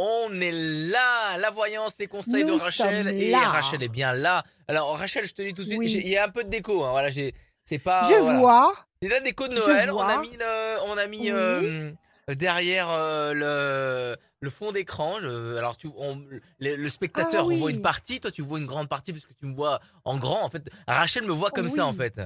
On est là, la voyance, les conseils de Rachel et. Rachel est bien là. Alors Rachel, je te dis tout de suite, Oui. il y a un peu de déco. Hein, voilà, c'est pas. Je voilà. vois. C'est la déco de Noël. On a mis le, on a mis Oui. euh, derrière euh, le, le fond d'écran. alors tu, on- le, le spectateur Ah oui. voit une partie, toi tu vois une grande partie parce que tu me vois en grand. En fait, Rachel me voit comme ça en fait.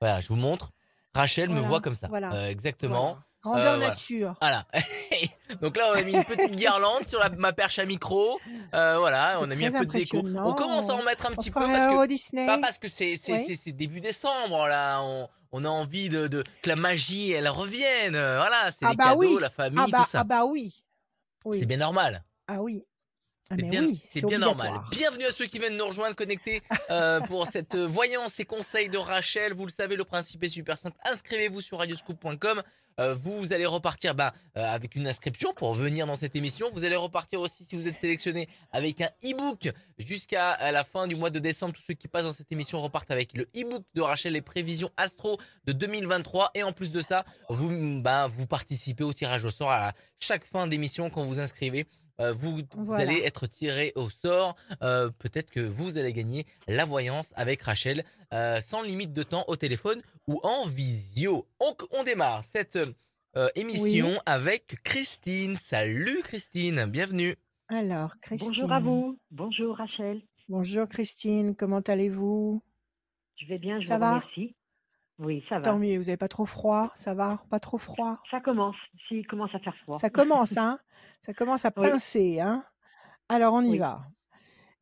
Voilà, je vous montre. Rachel me voit comme ça. voilà, Euh, exactement. Grandeur Euh, voilà. nature. Voilà. Donc là, on a mis une petite guirlande sur la- ma perche à micro. Euh, voilà, on a mis un peu de déco. On commence à en mettre un petit peu parce que Disney. pas parce que c'est Oui. début décembre là. On, on a envie de, de que la magie elle revienne. Voilà, c'est Ah les bah cadeaux, oui. la famille, ah bah, tout ça. ah bah oui. oui. C'est bien normal. Ah oui. Ah C'est bien, oui, c'est bien normal. Bienvenue à ceux qui viennent nous rejoindre connectés euh, pour cette euh, voyance et conseils de Rachel. Vous le savez, le principe est super simple. Inscrivez-vous sur radioscoop.com. Euh, vous allez repartir bah, euh, avec une inscription pour venir dans cette émission. Vous allez repartir aussi si vous êtes sélectionné avec un e-book jusqu'à la fin du mois de décembre. Tous ceux qui passent dans cette émission repartent avec le e-book de Rachel les prévisions astro de 2023. Et en plus de ça, vous, bah, vous participez au tirage au sort à chaque fin d'émission quand vous inscrivez. Euh, vous, allez être tiré au sort. Euh, Peut-être que vous allez gagner la voyance avec Rachel euh, sans limite de temps au téléphone ou en visio. On, on démarre cette euh, émission avec Christine. Salut Christine, bienvenue. Alors, Christine. Bonjour à vous. Bonjour Rachel. Bonjour Christine, comment allez-vous? Je vais bien, je Ça vous va? remercie. Oui, ça va. Tant mieux, vous n'avez pas trop froid, ça va Pas trop froid Ça commence. S'il commence à faire froid. Ça commence, hein Ça commence à Oui. pincer, hein Alors, on y Oui. va.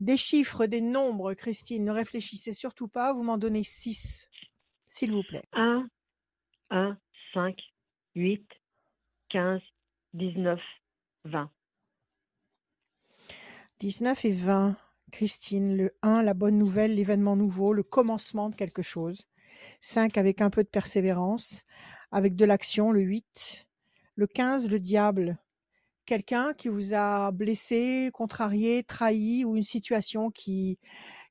Des chiffres, des nombres, Christine, ne réfléchissez surtout pas, vous m'en donnez 6, s'il vous plaît. 1, 1, 5, 8, 15, 19, 20. 19 et 20. Christine, le 1, la bonne nouvelle, l'événement nouveau, le commencement de quelque chose. 5 avec un peu de persévérance, avec de l'action, le 8. Le 15, le diable. Quelqu'un qui vous a blessé, contrarié, trahi ou une situation qui,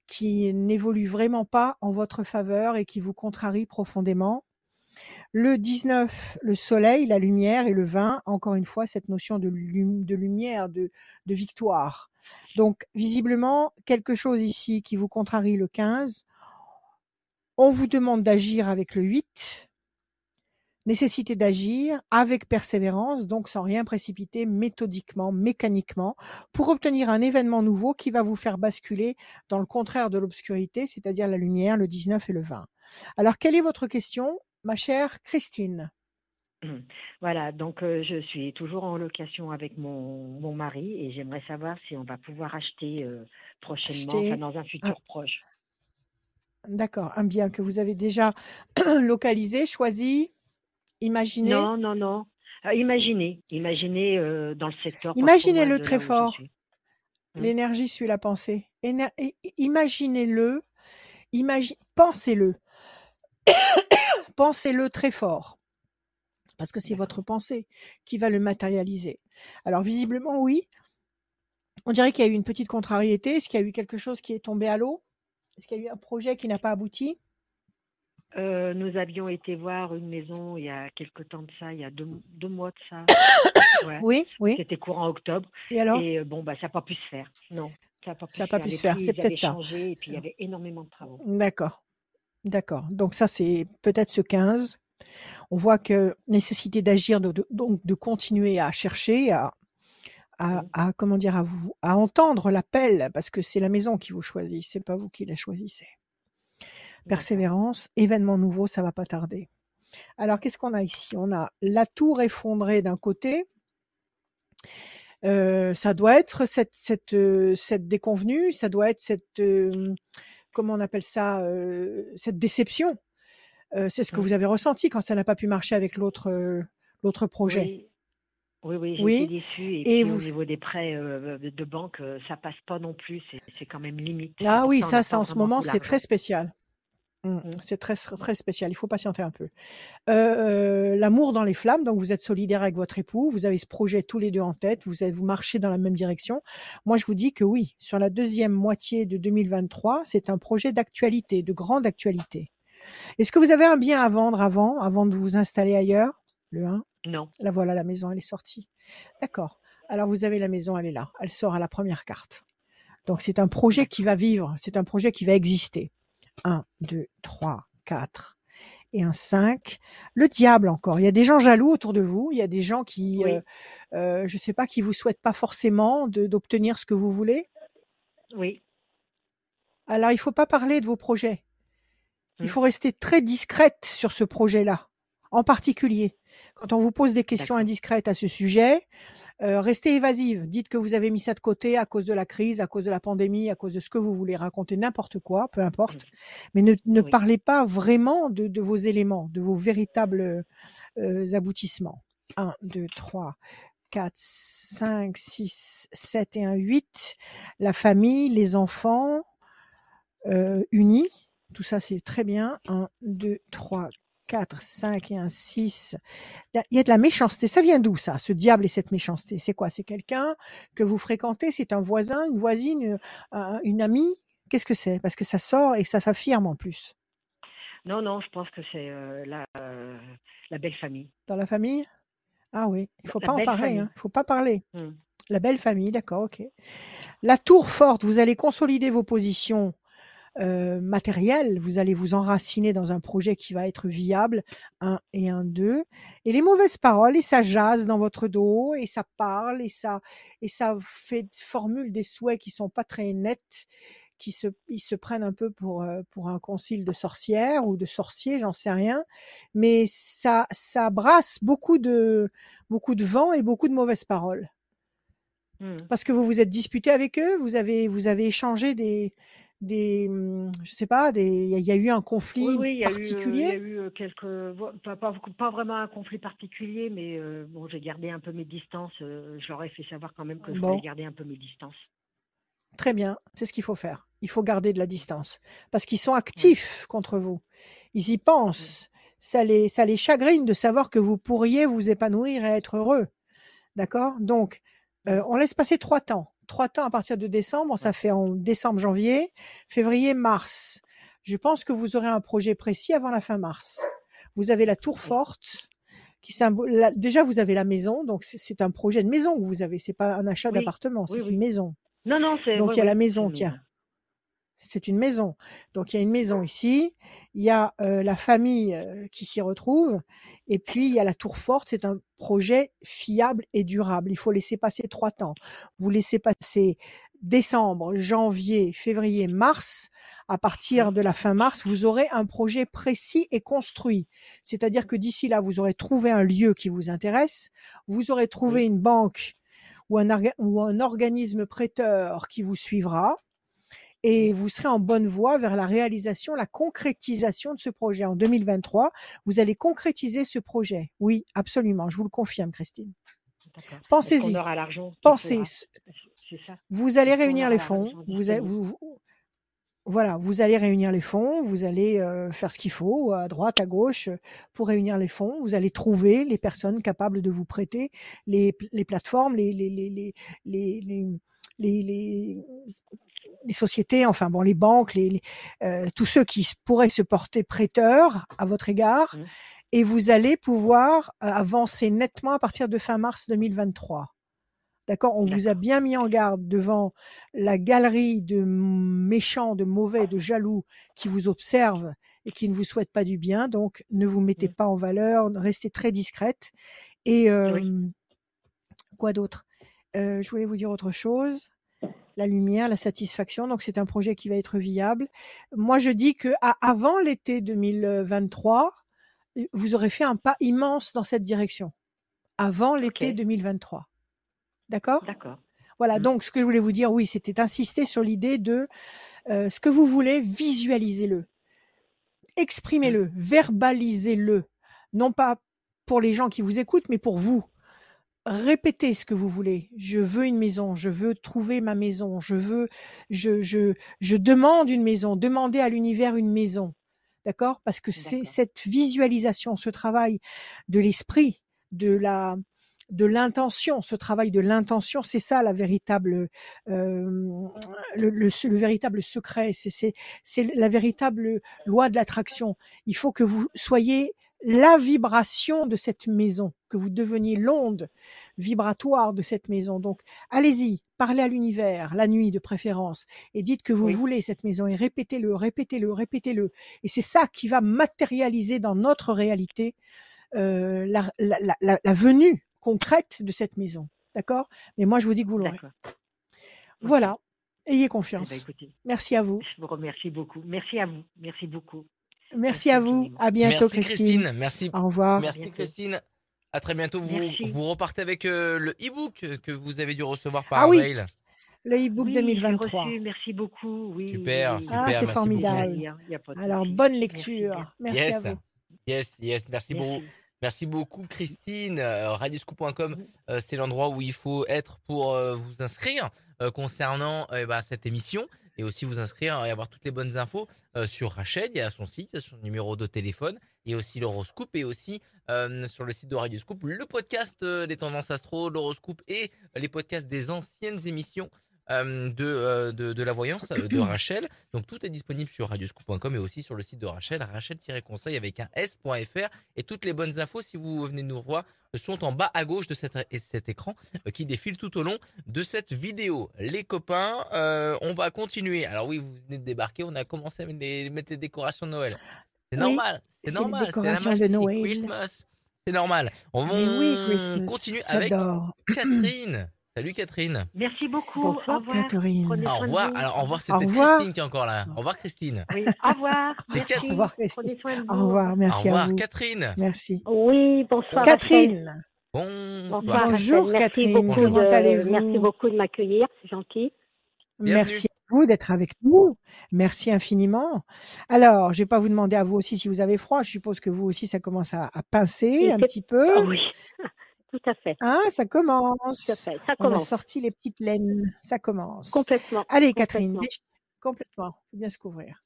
qui n'évolue vraiment pas en votre faveur et qui vous contrarie profondément. Le 19, le soleil, la lumière et le 20, encore une fois, cette notion de, lum- de lumière, de, de victoire. Donc, visiblement, quelque chose ici qui vous contrarie le 15. On vous demande d'agir avec le 8. Nécessité d'agir avec persévérance, donc sans rien précipiter, méthodiquement, mécaniquement, pour obtenir un événement nouveau qui va vous faire basculer dans le contraire de l'obscurité, c'est-à-dire la lumière, le 19 et le 20. Alors, quelle est votre question, ma chère Christine? Voilà, donc euh, je suis toujours en location avec mon, mon mari et j'aimerais savoir si on va pouvoir acheter euh, prochainement, Acheter enfin dans un futur proche. D'accord, un bien que vous avez déjà localisé, choisi, imaginé. Non, non, non. Euh, imaginez, imaginez euh, dans le secteur. Imaginez-le très fort. suis. L'énergie suit la pensée. Éner- Imaginez-le, imagi- pensez-le. pensez-le très fort. Parce que c'est votre pensée qui va le matérialiser. Alors visiblement, oui. On dirait qu'il y a eu une petite contrariété. Est-ce qu'il y a eu quelque chose qui est tombé à l'eau? Est-ce qu'il y a eu un projet qui n'a pas abouti? Euh, nous avions été voir une maison il y a quelque temps de ça, il y a deux, deux mois de ça. Ouais. Oui, oui. C'était courant octobre. Et alors? Et euh, bon, bah, ça n'a pas pu se faire. Non, ça n'a pas pu Ça se pas faire. pu Les se faire, prix, c'est peut-être ça. changé et puis il y avait énormément de travaux. D'accord. D'accord. Donc ça, c'est peut-être ce 15. On voit que nécessité d'agir, donc de continuer à chercher, à, à, à, comment dire, à vous, à entendre l'appel, parce que c'est la maison qui vous choisit, c'est pas vous qui la choisissez. Persévérance, événement nouveau, ça va pas tarder. Alors, qu'est-ce qu'on a ici? On a la tour effondrée d'un côté. Euh, ça doit être cette, cette, euh, cette déconvenue, ça doit être cette, euh, comment on appelle ça, cette déception. C'est ce que vous avez ressenti quand ça n'a pas pu marcher avec l'autre, l'autre projet. Oui, oui, oui, j'ai Oui. été déçue. Et, Et puis vous- au niveau des prêts euh, de, de banque, euh, ça passe pas non plus. C'est, quand même limite. Ah oui, ça, ça en ce moment, tout c'est très spécial. C'est très très spécial. Il faut patienter un peu. Euh, euh, L'amour dans les flammes. Donc vous êtes solidaire avec votre époux. Vous avez ce projet tous les deux en tête. Vous avez, vous marchez dans la même direction. Moi, je vous dis que oui, sur la deuxième moitié de 2023, c'est un projet d'actualité, de grande actualité. Est-ce que vous avez un bien à vendre avant, avant de vous installer ailleurs? Le 1 Non. La voilà, la maison, elle est sortie. D'accord. Alors vous avez la maison, elle est là. Elle sort à la première carte. Donc c'est un projet qui va vivre, c'est un projet qui va exister. 1, 2, 3, 4 et un 5. Le diable encore. Il y a des gens jaloux autour de vous. Il y a des gens qui, Oui. euh, euh, je sais pas, qui vous souhaitent pas forcément d'obtenir ce que vous voulez. Oui. Alors il faut pas parler de vos projets. Il Mm. faut rester très discrète sur ce projet-là, en particulier. Quand on vous pose des questions indiscrètes à ce sujet, euh, restez évasive. Dites que vous avez mis ça de côté à cause de la crise, à cause de la pandémie, à cause de ce que vous voulez raconter, n'importe quoi, peu importe. Mais ne, ne Oui. parlez pas vraiment de, de vos éléments, de vos véritables euh, aboutissements. 1, 2, 3, 4, 5, 6, 7 et un 8. La famille, les enfants euh, unis. Tout ça, c'est très bien. 1, 2, 3, 4, 5 et un 6. Là, Il y a de la méchanceté. Ça vient d'où ça, ce diable et cette méchanceté? C'est quoi? C'est quelqu'un que vous fréquentez? C'est un voisin, une voisine, euh, une amie? Qu'est-ce que c'est? Parce que ça sort et que ça s'affirme en plus. Non, non, je pense que c'est euh, la, euh, la belle famille. Dans la famille? Ah oui, il faut La pas en parler. hein. Il faut pas parler. Mm. La belle famille, d'accord, ok. La tour forte, vous allez consolider vos positions euh, matérielles, vous allez vous enraciner dans un projet qui va être viable, un et un deux. Et les mauvaises paroles, et ça jase dans votre dos, et ça parle, et ça, et ça fait formule des souhaits qui sont pas très nets, qui se, ils se prennent un peu pour, euh, pour un concile de sorcières ou de sorciers, j'en sais rien. Mais ça, ça brasse beaucoup de, beaucoup de vent et beaucoup de mauvaises paroles Mm. parce que vous vous êtes disputé avec eux, vous avez vous avez échangé des des hum, je sais pas des il y, a- il y a eu un conflit Oui, oui, il y a eu, euh, il y a particulier. eu quelques, pas, pas, pas vraiment un conflit particulier, mais euh, bon, j'ai gardé un peu mes distances. euh, je leur ai fait savoir quand même que je Bon. voulais garder un peu mes distances. Très bien, c'est ce qu'il faut faire. Il faut garder de la distance parce qu'ils sont actifs contre vous. Ils y pensent. Ça les ça les chagrine de savoir que vous pourriez vous épanouir et être heureux. D'accord? Donc euh, on laisse passer trois temps. Trois temps à partir de décembre, ça fait en décembre, janvier, février, mars. Je pense que vous aurez un projet précis avant la fin mars. Vous avez la tour forte qui symbole. la- Déjà, vous avez la maison, donc c'est- un projet de maison que vous avez. C'est pas un achat Oui, d'appartement, c'est oui, une oui. maison. Non, non, c'est. Donc il y a la maison qui a. C'est une maison. Donc il y a une maison ici, il y a euh, la famille euh, qui s'y retrouve, et puis il y a la tour forte. C'est un projet fiable et durable. Il faut laisser passer trois temps. Vous laissez passer décembre, janvier, février, mars. À partir de la fin mars, vous aurez un projet précis et construit. C'est-à-dire que d'ici là, vous aurez trouvé un lieu qui vous intéresse, vous aurez trouvé une banque ou un, orga- ou un organisme prêteur qui vous suivra et vous serez en bonne voie vers la réalisation, la concrétisation de ce projet. En 2023, vous allez concrétiser ce projet. Oui, absolument, je vous le confirme, Christine. Pensez-y, pensez. faudra. Vous allez réunir les fonds. Vous, a- voilà, vous allez réunir les fonds. Vous allez euh, faire ce qu'il faut à droite, à gauche pour réunir les fonds. Vous allez trouver les personnes capables de vous prêter les, les plateformes, les les les les les, les, sociétés, enfin bon, les banques, les, les- euh, tous ceux qui pourraient se porter prêteurs à votre égard, Mhm. et vous allez pouvoir euh, avancer nettement à partir de fin mars 2023. D'accord? On vous a bien mis en garde devant la galerie de méchants, de mauvais, de jaloux qui vous observent et qui ne vous souhaitent pas du bien. Donc, ne vous mettez Mhm. pas en valeur, restez très discrète. Et euh, quoi d'autre? Euh, Je voulais vous dire autre chose. La lumière, la satisfaction. Donc, c'est un projet qui va être viable. Moi, je dis que à- avant l'été 2023, vous aurez fait un pas immense dans cette direction. Avant l'été Ok. 2023. D'accord? D'accord. Voilà, Mm. donc ce que je voulais vous dire, oui, c'était insister sur l'idée de euh, ce que vous voulez, visualisez-le, exprimez-le, verbalisez-le, non pas pour les gens qui vous écoutent, mais pour vous. Répétez ce que vous voulez. Je veux une maison, je veux trouver ma maison, je veux, je, je, je demande une maison, demandez à l'univers une maison. D'accord? Parce que c'est cette visualisation, ce travail de l'esprit, de la, de l'intention, ce travail de l'intention, c'est ça la véritable, euh, le, le, le véritable secret, c'est, c'est, c'est la véritable loi de l'attraction. Il faut que vous soyez la vibration de cette maison, que vous deveniez l'onde vibratoire de cette maison. Donc, allez-y, parlez à l'univers, la nuit de préférence, et dites que vous Oui. voulez cette maison, et répétez-le, répétez-le, répétez-le. Et c'est ça qui va matérialiser dans notre réalité euh, la, la- la- la- venue concrète de cette maison. D'accord? Mais moi, je vous dis que vous l'aurez. Voilà. Ayez Eh ben, confiance. écoutez, Merci à vous. je vous remercie beaucoup. Merci à vous. Merci beaucoup. Merci Merci à vous. À bientôt, Merci Christine, merci, Au revoir. merci. Christine. À très bientôt. Vous, repartez avec euh, le e-book que vous avez dû recevoir par Ah oui. mail. Le e-book Oui, je l'ai 2023. reçu. Merci beaucoup. Oui, Super, super, Ah, c'est formidable. Alors, bonne lecture. Merci à Yes. vous. Yes, yes, merci, beaucoup. Merci. Beaucoup Christine. Euh, Radioscoop.com, euh, c'est l'endroit où il faut être pour euh, vous inscrire euh, concernant euh, bah, cette émission et aussi vous inscrire et avoir toutes les bonnes infos euh, sur Rachel. Il y a son site, son numéro de téléphone, a aussi l'horoscope et aussi euh, sur le site de Radioscoop le podcast euh, des tendances astro, l'horoscope et les podcasts des anciennes émissions. Euh, de, euh, de, de la voyance euh, de Rachel. Donc tout est disponible sur radioscoop.com et aussi sur le site de Rachel, rachel-conseil avec un s.fr. Et toutes les bonnes infos, si vous venez nous revoir, sont en bas à gauche de cet, et cet écran qui défile tout au long de cette vidéo. Les copains, euh, on va continuer. Alors oui, vous venez de débarquer, on a commencé à mettre des décorations de Noël. C'est Oui, normal, c'est c'est les normal. décorations la de. Noël. Christmas. C'est normal. On Mais oui, on Christmas. continue avec. Catherine. Salut Catherine. Merci beaucoup. Bonsoir, au revoir. Catherine. Prenez Au revoir. Alors au revoir, revoir. Christine qui est encore là. Au revoir Christine. Oui, au revoir. C'est Merci. Cat- Au revoir, Christine. Prenez soin de vous. Au revoir. Merci au à revoir vous. Catherine. Merci. Oui, bonsoir. Catherine. Bonsoir. Bonsoir, Bonjour. Merci Catherine. beaucoup Bonjour. Comment de, allez-vous merci beaucoup de m'accueillir, c'est gentil. Bienvenue. Merci à vous d'être avec nous. Merci infiniment. Alors, je vais pas vous demander à vous aussi si vous avez froid. Je suppose que vous aussi, ça commence à, à pincer Et un petit peu. Oui, tout à fait, Hein, ça tout à commence. fait. Ça On a commence sorti les petites laines. Ça commence. complètement. Allez, Catherine, complètement. complètement. Faut bien se couvrir.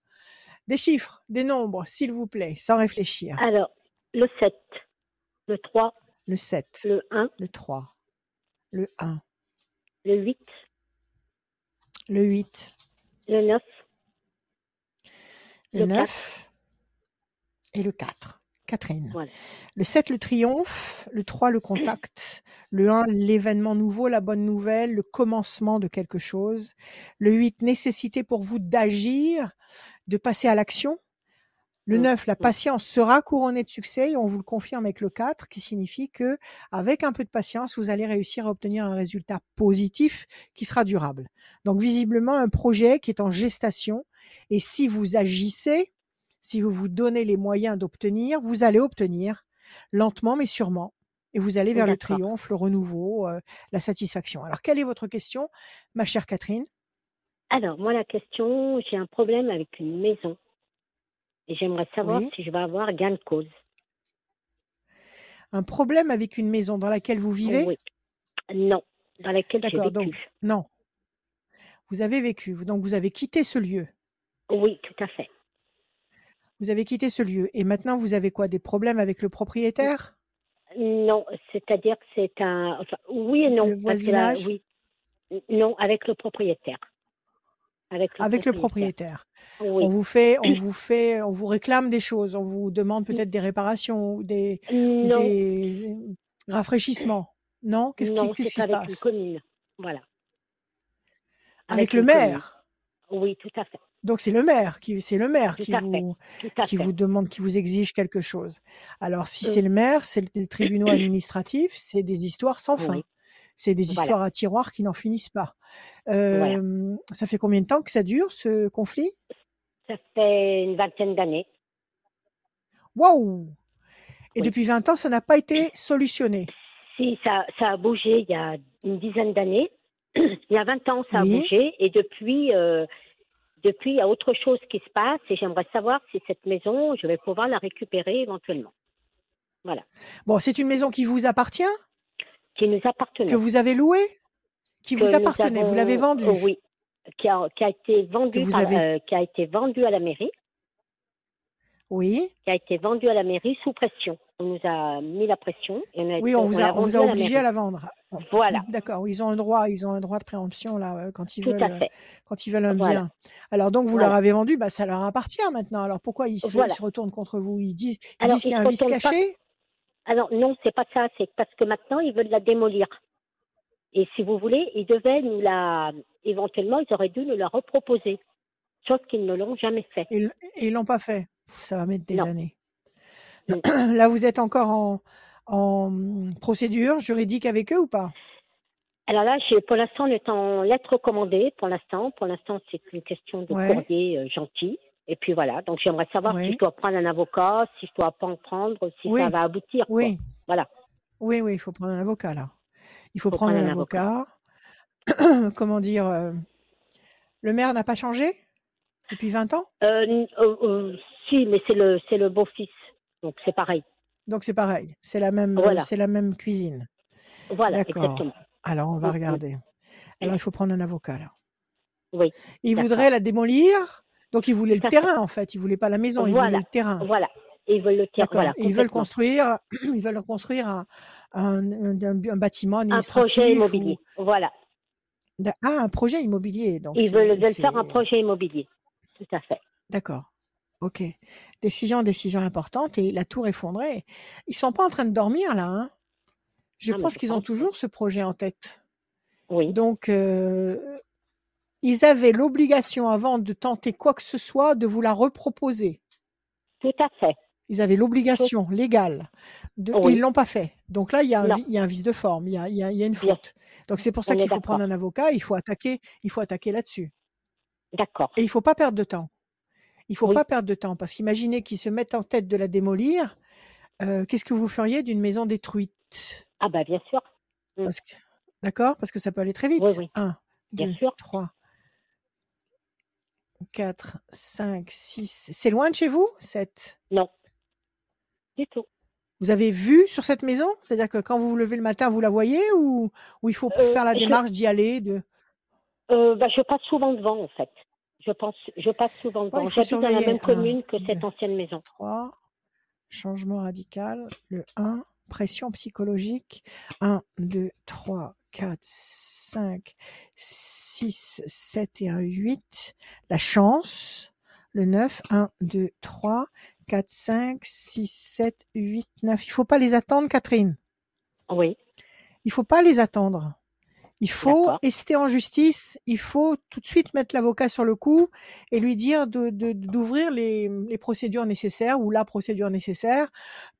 Des chiffres, des nombres, s'il vous plaît, sans réfléchir. Alors, le 7, le 3, Le 7, le 1, le 3, le 1, le 8, le 8, le 9, le Le 9 et le 4. Catherine. Voilà. Le 7, le triomphe. Le 3, le contact. Le 1, l'événement nouveau, la bonne nouvelle, le commencement de quelque chose. Le 8, nécessité pour vous d'agir, de passer à l'action. Le Mm, 9, la mm. patience sera couronnée de succès et on vous le confirme avec le 4, qui signifie que avec un peu de patience, vous allez réussir à obtenir un résultat positif qui sera durable. Donc visiblement un projet qui est en gestation et si vous agissez, si vous vous donnez les moyens d'obtenir, vous allez obtenir lentement mais sûrement et vous allez vers le triomphe, le renouveau, euh, la satisfaction. Alors quelle est votre question, ma chère Catherine? Alors, moi, la question, j'ai un problème avec une maison. Et j'aimerais savoir Oui. si je vais avoir gain de cause. Un problème avec une maison dans laquelle vous vivez? Oui. Non, dans laquelle j'ai D'accord, vécu. donc non. Vous avez vécu, donc vous avez quitté ce lieu? Oui, tout à fait. Vous avez quitté ce lieu et maintenant vous avez quoi Des problèmes avec le propriétaire? Non, c'est-à-dire que c'est un. Enfin, oui et non. Le là, voisinage? oui. Non, avec le propriétaire. Avec le Avec le propriétaire. Oui. On vous fait, on vous fait, on vous réclame des choses, on vous demande peut-être des réparations ou des, des rafraîchissements. Non? Qu'est-ce qui, se avec une passe? commune. Voilà. Avec le commune. maire? Oui, tout à fait. Donc c'est le maire qui, c'est le maire Tout qui vous, qui demande, qui vous exige quelque chose. Alors si c'est le maire, c'est les tribunaux administratifs, c'est des histoires sans fin. Oui. C'est des Voilà. histoires à tiroir qui n'en finissent pas. Voilà. Ça fait combien de temps que ça dure ce conflit? Ça fait une vingtaine d'années. Waouh Et Oui. depuis 20 ans, ça n'a pas été solutionné? Si, ça, ça a bougé il y a une dizaine d'années. il y a 20 ans, ça a bougé. Et depuis, euh, depuis, il y a autre chose qui se passe. Et j'aimerais savoir si cette maison, je vais pouvoir la récupérer éventuellement. Voilà. Bon, c'est une maison qui vous appartient, Qui nous appartenait. que vous avez louée, qui que vous appartenait? Vous l'avez vendue? oh oui. Qui a, qui a été vendue vous par- avez- euh, qui a été vendue à la mairie. Oui. Qui a été vendue à la mairie sous pression. On nous a mis la pression. Et on a, Oui, on vous a, on vous obligé à la vendre. Voilà, D'accord, ils ont un droit, ils ont un droit de préemption là euh, quand ils tout veulent, à euh, fait. quand ils veulent un Voilà, bien. Alors donc vous leur avez vendu, bah ça leur appartient maintenant. Alors pourquoi ils se, ils retournent contre vous? Ils disent, ils Alors, disent qu'il ils y a un vice retournent pas. caché? Alors, non, c'est pas ça. C'est parce que maintenant, ils veulent la démolir. Et si vous voulez, ils devaient nous la. Éventuellement, ils auraient dû nous la reproposer. Sauf qu'ils ne l'ont jamais fait. et ils l'ont pas fait. Ça va mettre des Non. années. Là vous êtes encore en, en procédure juridique avec eux ou pas? Alors là, pour l'instant, on est en lettre recommandée. Pour l'instant, pour l'instant, c'est une question de Ouais, courrier euh, gentil. Et puis voilà. Donc, j'aimerais savoir si je dois prendre un avocat, si je dois pas en prendre, si ça va aboutir, quoi. oui, Voilà. oui, oui. Il faut prendre un avocat là. Il faut Faut prendre prendre un un avocat. avocat. Comment dire euh, Le maire n'a pas changé depuis 20 ans? Euh, si, mais c'est le, c'est le beau-fils. Donc, c'est pareil. Donc c'est pareil, c'est la même, Voilà. c'est la même cuisine. Voilà, D'accord. exactement. Alors on va Mm, mm. regarder. Alors il faut prendre un avocat là. Oui, Il voudrait la démolir, donc il voulait le terrain en fait. Il voulait pas la maison, il voulait le terrain. voilà. Et ils veulent le. D'accord. Voilà, ils veulent construire, ils veulent construire un, un, un- un- un bâtiment Un projet immobilier. ou Voilà. ah un projet immobilier. Donc Ils veulent, veulent faire un projet immobilier. Tout à fait. d'accord. Ok. Décision, décision importante et la tour effondrée. Ils sont pas en train de dormir là. Hein. Je Ah, pense qu'ils ont toujours ce projet en tête. Oui, Donc, euh, ils avaient l'obligation, avant de tenter quoi que ce soit, de vous la reproposer. tout à fait. Ils avaient l'obligation légale. De, et ils l'ont pas fait. Donc là, il y, a un, Non. vi- il y a un vice de forme, il y a, il y a- il y a une faute. Donc c'est pour ça qu'il faut prendre un avocat, il faut attaquer, il faut attaquer là-dessus. D'accord. Et il faut pas perdre de temps. Il faut Oui. pas perdre de temps parce qu'imaginez qu'ils se mettent en tête de la démolir. euh, Qu'est-ce que vous feriez d'une maison détruite? Ah bah bien sûr. Mm. Que, d'accord? Parce que ça peut aller très vite. Oui, oui. Un, Bien deux, sûr. trois, 4, 5, 6. C'est loin de chez vous 7. Non. Du tout. Vous avez vu sur cette maison? C'est-à-dire que quand vous vous levez le matin, vous la voyez ou, ou il faut Euh, faire la je- démarche d'y aller de... Euh, bah, je passe souvent devant en fait. Je pense, je passe souvent Ouais, devant. faut J'habite dans la même Un, commune que cette deux. ancienne maison. 3. Changement radical. Le 1. Pression psychologique. 1, 2, 3, 4, 5, 6, 7 et un 8. La chance. Le 9. 1, 2, 3, 4, 5, 6, 7, 8, 9. Il faut pas les attendre, Catherine? Oui, Il faut pas les attendre. Il faut ester en justice. Il faut tout de suite mettre l'avocat sur le coup et lui dire de, de- d'ouvrir les, les procédures nécessaires ou la procédure nécessaire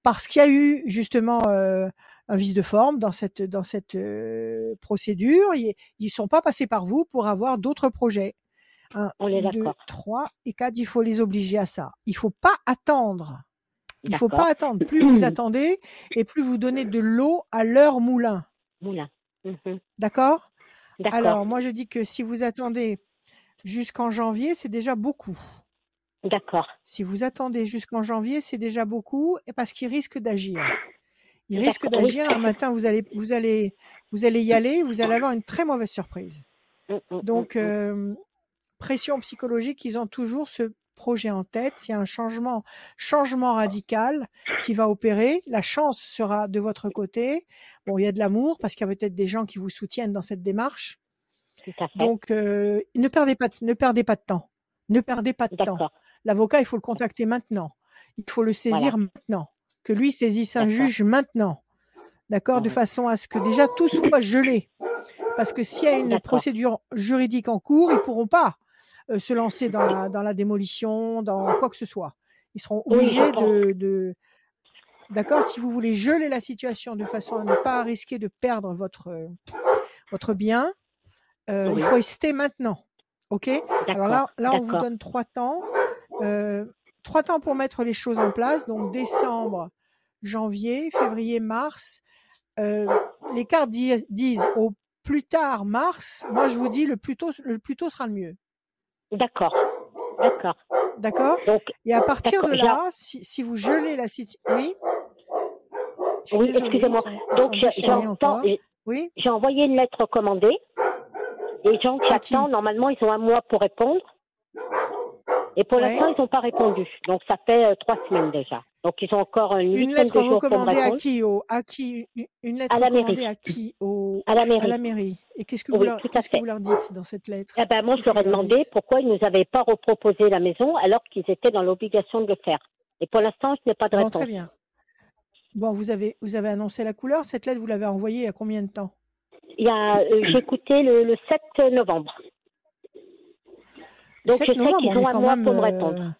parce qu'il y a eu justement euh, un vice de forme dans cette dans cette euh, procédure. Ils, ils sont pas passés par vous pour avoir d'autres projets. Un, on est deux, trois et quatre. Il faut les obliger à ça. Il faut pas attendre. Il faut pas attendre. Plus vous attendez et plus vous donnez de l'eau à leur moulin. Moulin. Mhm. D'accord? Alors, moi, je dis que si vous attendez jusqu'en janvier, c'est déjà beaucoup. D'accord. Si vous attendez jusqu'en janvier, c'est déjà beaucoup parce qu'il risque d'agir. Il risque d'agir. Un matin, vous allez, vous allez, vous allez y aller. Vous allez avoir une très mauvaise surprise. Mm, mm, Donc, euh, pression psychologique, ils ont toujours ce projet en tête. Il y a un changement, changement radical qui va opérer. La chance sera de votre côté. Bon, il y a de l'amour parce qu'il y a peut-être des gens qui vous soutiennent dans cette démarche. Donc, euh, ne perdez pas, de- ne perdez pas de temps. Ne perdez pas de temps. L'avocat, il faut le contacter maintenant. Il faut le saisir maintenant. Que lui saisisse un juge maintenant. D'accord De Mhm. façon à ce que déjà tout soit gelé. Parce que s'il y a une procédure juridique en cours, ils ne pourront pas se lancer dans la, dans la démolition, dans quoi que ce soit. Ils seront obligés de, de- D'accord Si vous voulez geler la situation de façon à ne pas risquer de perdre votre, euh, votre bien, euh, il faut rester maintenant. OK? Alors là, là on vous donne trois temps. Euh, trois temps pour mettre les choses en place. Donc décembre, janvier, février, mars. Euh, les cartes di- disent au plus tard mars. Moi, je vous dis le plus tôt, le plus tôt sera le mieux. D'accord. D'accord. D'accord Et à partir de là, si, si vous gelez la situation. Oui oui, excusez-moi. Donc, j'entends, Oui j'ai envoyé une lettre recommandée. Les gens qui À qui attendent, normalement, ils ont un mois pour répondre. Et pour Ouais. l'instant, ils n'ont pas répondu. Donc, ça fait euh, trois semaines déjà. Donc, ils ont encore une, Une lettre de jours pour recommandée à répondre. qui au, à qui une- lettre À la recommandée mairie. à qui au, À la À mairie. la mairie. Et qu'est-ce que vous Oui, leur, tout à qu'est-ce que fait. vous leur dites dans cette lettre? Eh ben, moi, je leur ai demandé pourquoi ils ne nous avaient pas reproposé la maison alors qu'ils étaient dans l'obligation de le faire. Et pour l'instant, je n'ai pas de Bon, réponse. très bien. Bon, vous avez, vous avez annoncé la couleur. Cette lettre, vous l'avez envoyée il y a combien de temps? Il y a, euh, j'ai écouté le, le 7 novembre. Donc, 7 je sais novembre, qu'ils on ont est un mois pour me euh, répondre.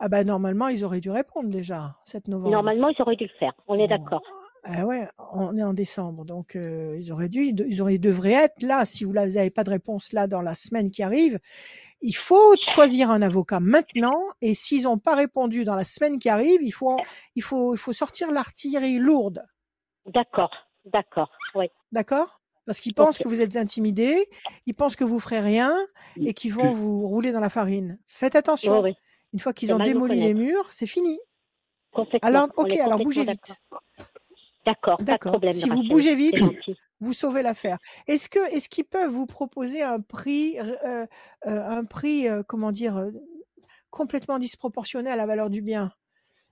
Ah bah normalement, ils auraient dû répondre déjà, 7 novembre. Normalement, ils auraient dû le faire. On est Bon. d'accord. Ah ouais, on est en décembre, donc euh, ils auraient dû, ils auraient, ils devraient être là. Si vous n'avez pas de réponse là dans la semaine qui arrive, il faut choisir un avocat maintenant. Et s'ils n'ont pas répondu dans la semaine qui arrive, il faut, il faut, il faut sortir l'artillerie lourde, D'accord. D'accord. Oui. d'accord? Parce qu'ils pensent que vous êtes intimidés, ils pensent que vous ferez rien et qu'ils vont vous rouler dans la farine. Faites attention. oui. Une fois qu'ils ont démoli les murs, c'est fini. Alors, ok, alors bougez vite. D'accord. Pas de D'accord. problème. Si vous bougez vite, vous sauvez l'affaire. Est-ce que est-ce qu'ils peuvent vous proposer un prix euh, euh, un prix euh, comment dire complètement disproportionné à la valeur du bien?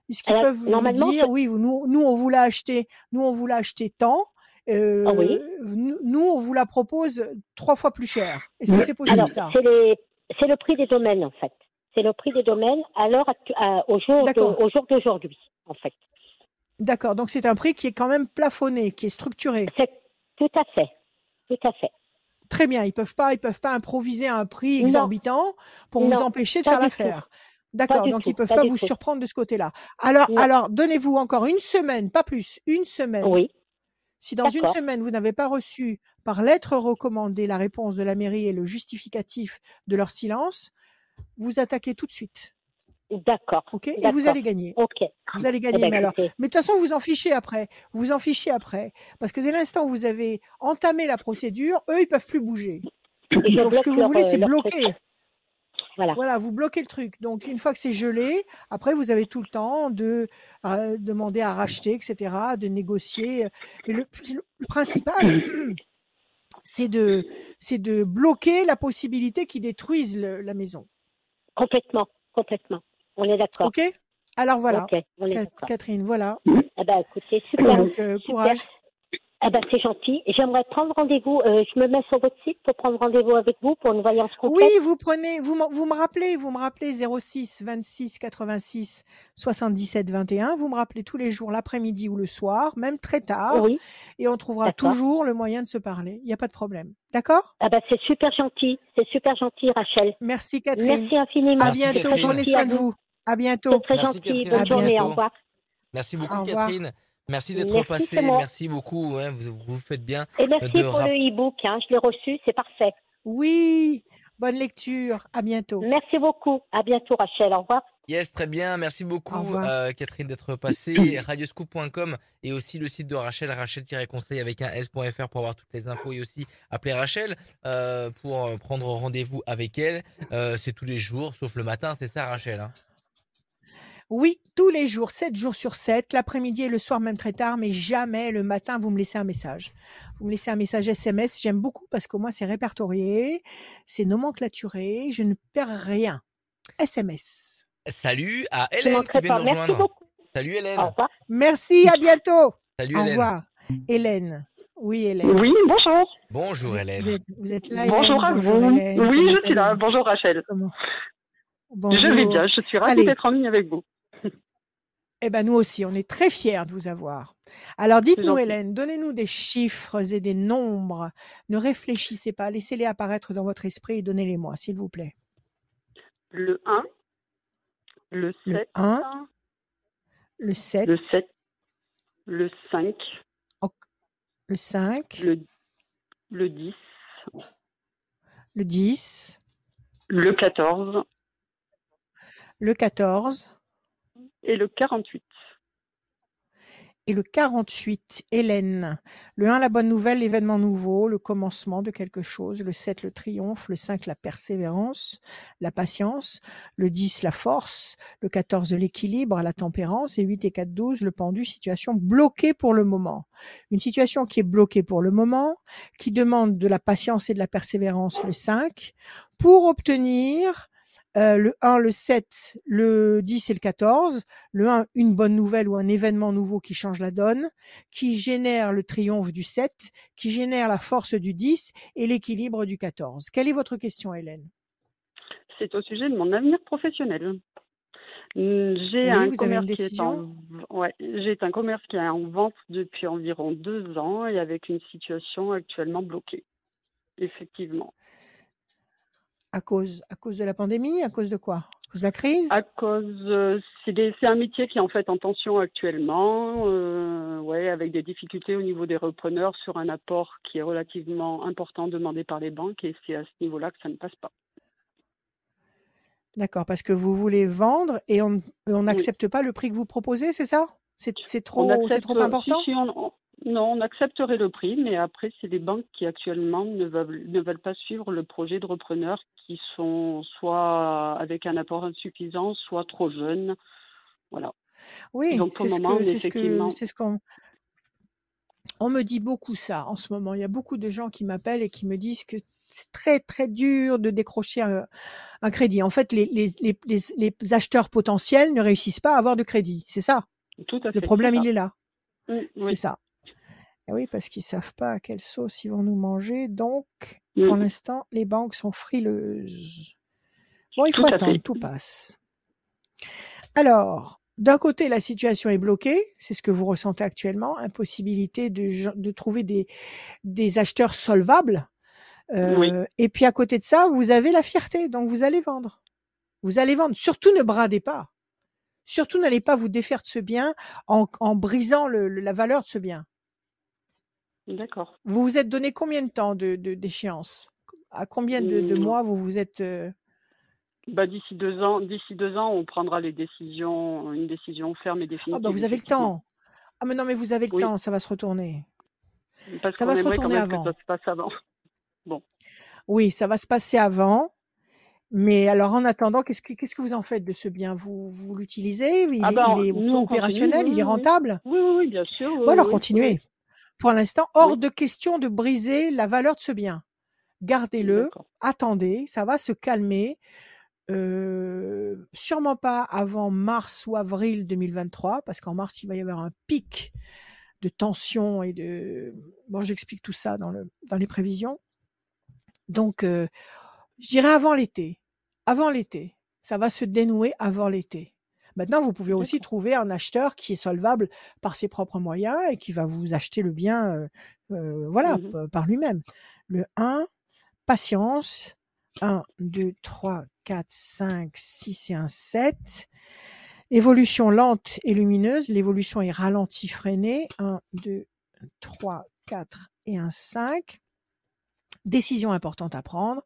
Est-ce qu'ils peuvent vous dire oui nous on vous l'a acheté nous on vous l'a acheté tant euh, Ah oui. nous, nous, on vous la propose trois fois plus cher Est-ce que c'est possible Alors, ça? c'est les- c'est le prix des domaines, en fait. C'est le prix des domaines à- au jour de- D'accord. au jour d'aujourd'hui, en fait. D'accord. Donc c'est un prix qui est quand même plafonné, qui est structuré. C'est tout à fait. Tout à fait. Très bien. Ils peuvent pas ils peuvent pas improviser un prix Non. exorbitant pour vous empêcher de pas faire tout. l'affaire. D'accord, donc tout, ils peuvent pas vous tout. surprendre de ce côté-là. Alors, Non. alors donnez-vous encore une semaine, pas plus, une semaine. Oui. Si dans une semaine vous n'avez pas reçu par lettre recommandée la réponse de la mairie et le justificatif de leur silence, vous attaquez tout de suite, D'accord. ok? Et vous allez gagner. Ok. Vous allez Eh gagner. ben, mais alors, mais de toute façon, vous en fichez après. Vous vous en fichez après, parce que dès l'instant où vous avez entamé la procédure, eux, ils peuvent plus bouger. et Donc, ce que vous leur, voulez, euh, c'est bloquer. truc. Voilà. Voilà, vous bloquez le truc. Donc, une fois que c'est gelé, après, vous avez tout le temps de euh, demander à racheter, etc., de négocier. Mais le, le principal, c'est de, c'est de bloquer la possibilité qu'ils détruisent le- la maison. Complètement. Complètement. On est d'accord. OK? Alors voilà, Ok. On est Ca- d'accord. Catherine, voilà. Eh ben, écoutez, super. Donc, euh, Super. Eh ben, c'est gentil. J'aimerais prendre rendez-vous. euh, je me mets sur votre site pour prendre rendez-vous avec vous pour une voyance complète. Oui, vous prenez, vous, vous me rappelez, vous me rappelez 06 26 86 77 21. Vous me rappelez tous les jours, l'après-midi ou le soir, même très tard, Oui. et on trouvera toujours le moyen de se parler. Il n'y a pas de problème. D'accord? Ah ben, c'est super gentil. C'est super gentil, Rachel. Merci Catherine. Merci infiniment. à bientôt. C'est. Prenez soin à de vous. À C'est bientôt. très Merci, gentil. Catherine. À Bonne journée. bientôt. Au revoir. Merci beaucoup, Au revoir. Catherine. Merci d'être moi. Merci beaucoup. hein, vous, vous faites bien. Et merci de pour rap- le e-book. Hein. Je l'ai reçu. C'est parfait. Oui. Bonne lecture. À bientôt. Merci beaucoup. À bientôt, Rachel. Au revoir. Yes, très bien. Merci beaucoup, euh, Catherine, d'être passée. Radioscoop.com et aussi le site de Rachel, rachel-conseil avec un s.fr pour avoir toutes les infos et aussi appeler Rachel euh, pour euh, prendre rendez-vous avec elle. Euh, c'est tous les jours, sauf le matin, c'est ça, Rachel hein? Oui, tous les jours, 7 jours sur 7, l'après-midi et le soir même très tard, mais jamais le matin, vous me laissez un message. Vous me laissez un message SMS, j'aime beaucoup parce qu'au moins c'est répertorié, c'est nomenclaturé, je ne perds rien. SMS. Salut à Hélène qui vient nous Merci rejoindre. beaucoup. Salut Hélène. Au revoir. Merci, à bientôt. Salut Au revoir. Hélène. Oui, Hélène. Oui, bonjour. Bonjour Hélène. vous êtes, vous êtes là, Bonjour à vous. Hélène. Oui, Comment je suis là. Bonjour Rachel. Comment Je vais bien. Je suis ravie d'être en ligne avec vous. Eh ben nous aussi, on est très fiers de vous avoir. Alors dites-nous. Hélène, donnez-nous des chiffres et des nombres. Ne réfléchissez pas, laissez-les apparaître dans votre esprit et donnez-les-moi, s'il vous plaît. Le 1, le 7, Le 1, le 7, le 7, le 5, le 5, le, le 10, le 10, le 14 le 14 et le 48. et le 48. Hélène. Le 1, la bonne nouvelle, l'événement nouveau, le commencement de quelque chose. Le 7, le triomphe. Le 5, la persévérance, la patience. Le 10, la force. Le 14, l'équilibre, la tempérance. Et 8 et 4, 12, le pendu, situation bloquée pour le moment. Une situation qui est bloquée pour le moment, qui demande de la patience et de la persévérance, le 5, pour obtenir euh, le 1, le 7, le 10 et le 14. Le 1, une bonne nouvelle ou un événement nouveau qui change la donne, qui génère le triomphe du 7, qui génère la force du 10 et l'équilibre du 14. Quelle est votre question, Hélène? C'est au sujet de mon avenir professionnel. J'ai Oui, un vous avez une commerce qui est décision? en ouais, j'ai un commerce qui est en vente depuis environ deux ans et avec une situation actuellement bloquée. Effectivement. À cause, à cause de la pandémie, à cause de quoi? À cause de la crise? À cause, euh, c'est des- c'est un métier qui est en fait en tension actuellement, euh, ouais, avec des difficultés au niveau des repreneurs sur un apport qui est relativement important demandé par les banques et c'est à ce niveau-là que ça ne passe pas. D'accord, parce que vous voulez vendre et on on Oui. n'accepte pas le prix que vous proposez, c'est ça? C'est trop, accepte, important? si, on, on- non, on accepterait le prix, mais après, c'est les banques qui actuellement ne veulent, ne veulent pas suivre le projet de repreneurs qui sont soit avec un apport insuffisant, soit trop jeunes. Voilà. Oui, c'est le ce moment, que, on est c'est ce que, effectivement. ce qu'on, on me dit beaucoup ça en ce moment. Il y a beaucoup de gens qui m'appellent et qui me disent que c'est très très dur de décrocher un, un crédit. En fait, les, les, les, les, les acheteurs potentiels ne réussissent pas à avoir de crédit. C'est ça. Tout à Le fait, c'est problème, il est là. Mm, C'est oui. ça. Et oui, parce qu'ils savent pas à quelle sauce ils vont nous manger. Donc, pour Mm, l'instant, les banques sont frileuses. Bon, il faut attendre, tout passe. Alors, d'un côté, la situation est bloquée, c'est ce que vous ressentez actuellement, impossibilité de, de trouver des, des acheteurs solvables. Oui. Euh, et puis à côté de ça, vous avez la fierté, donc vous allez vendre. Vous allez vendre. Surtout ne bradez pas. Surtout n'allez pas vous défaire de ce bien en, en brisant le- le- la valeur de ce bien. D'accord. Vous vous êtes donné combien de temps de, d'échéance? À combien de, de Mm, mois vous vous êtes euh, Bah, d'ici deux ans, d'ici deux ans, on prendra les décisions, une décision ferme et Ah bah définitive, vous avez le temps. Ah mais non mais vous avez le Oui, temps, ça va se retourner. parce Ça va se retourner que ça avant. se passe avant. Bon. Oui, ça va se passer avant. Mais alors en attendant, qu'est-ce que qu'est-ce que vous en faites de ce bien? Vous vous l'utilisez? Il Ah est, ben, il est nous, on continue, opérationnel, oui, il est rentable? Oui, oui, oui, bien sûr, oui, Bon alors continuez. Pour l'instant, hors oui. de question de briser la valeur de ce bien. Gardez-le, attendez, ça va se calmer. Euh, sûrement pas avant mars ou avril 2023, parce qu'en mars, il va y avoir un pic de tension et de... Bon, j'explique tout ça dans, le, dans les prévisions. Donc, euh, je dirais avant l'été. Avant l'été. Ça va se dénouer avant l'été. Maintenant, vous pouvez aussi trouver un acheteur qui est solvable par ses propres moyens et qui va vous acheter le bien, euh, euh, voilà, p- par lui-même. Le 1, patience. 1, 2, 3, 4, 5, 6 et un 7. Évolution lente et lumineuse. L'évolution est ralentie, freinée. 1, 2, 3, 4 et un 5. Décision importante à prendre.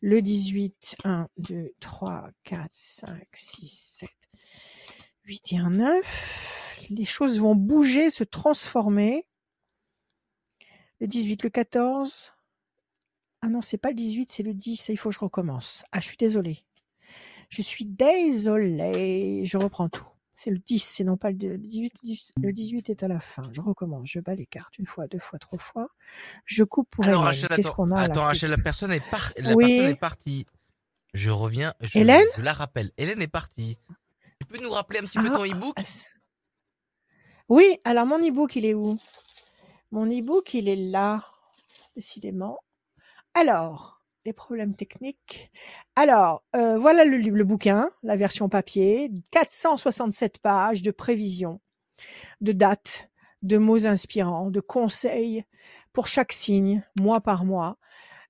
Le 18, 1, 2, 3, 4, 5, 6, 7, 8 et un 9. Les choses vont bouger, se transformer. Le 18, le 14. Ah non, c'est pas le 18, c'est le 10. Il faut que je recommence. Ah, je suis désolée. Je suis désolée. Je reprends tout. C'est le 10, c'est non pas le 18. Le 18 le 18 est à la fin. Je recommence. Je bats les cartes une fois, deux fois, trois fois. Je coupe pour Alors Hélène. Qu'est-ce attends, qu'on a attends Rachel, la personne est par... la personne Oui. est partie. Je reviens, je, Hélène je la rappelle. Hélène est partie. Tu peux nous rappeler un petit peu Ah, ton e-book? Oui, alors mon e-book, il est où? Mon e-book, il est là, décidément. Alors, les problèmes techniques. Alors, euh, voilà le, le bouquin, la version papier, 467 pages de prévisions, de dates, de mots inspirants, de conseils pour chaque signe, mois par mois.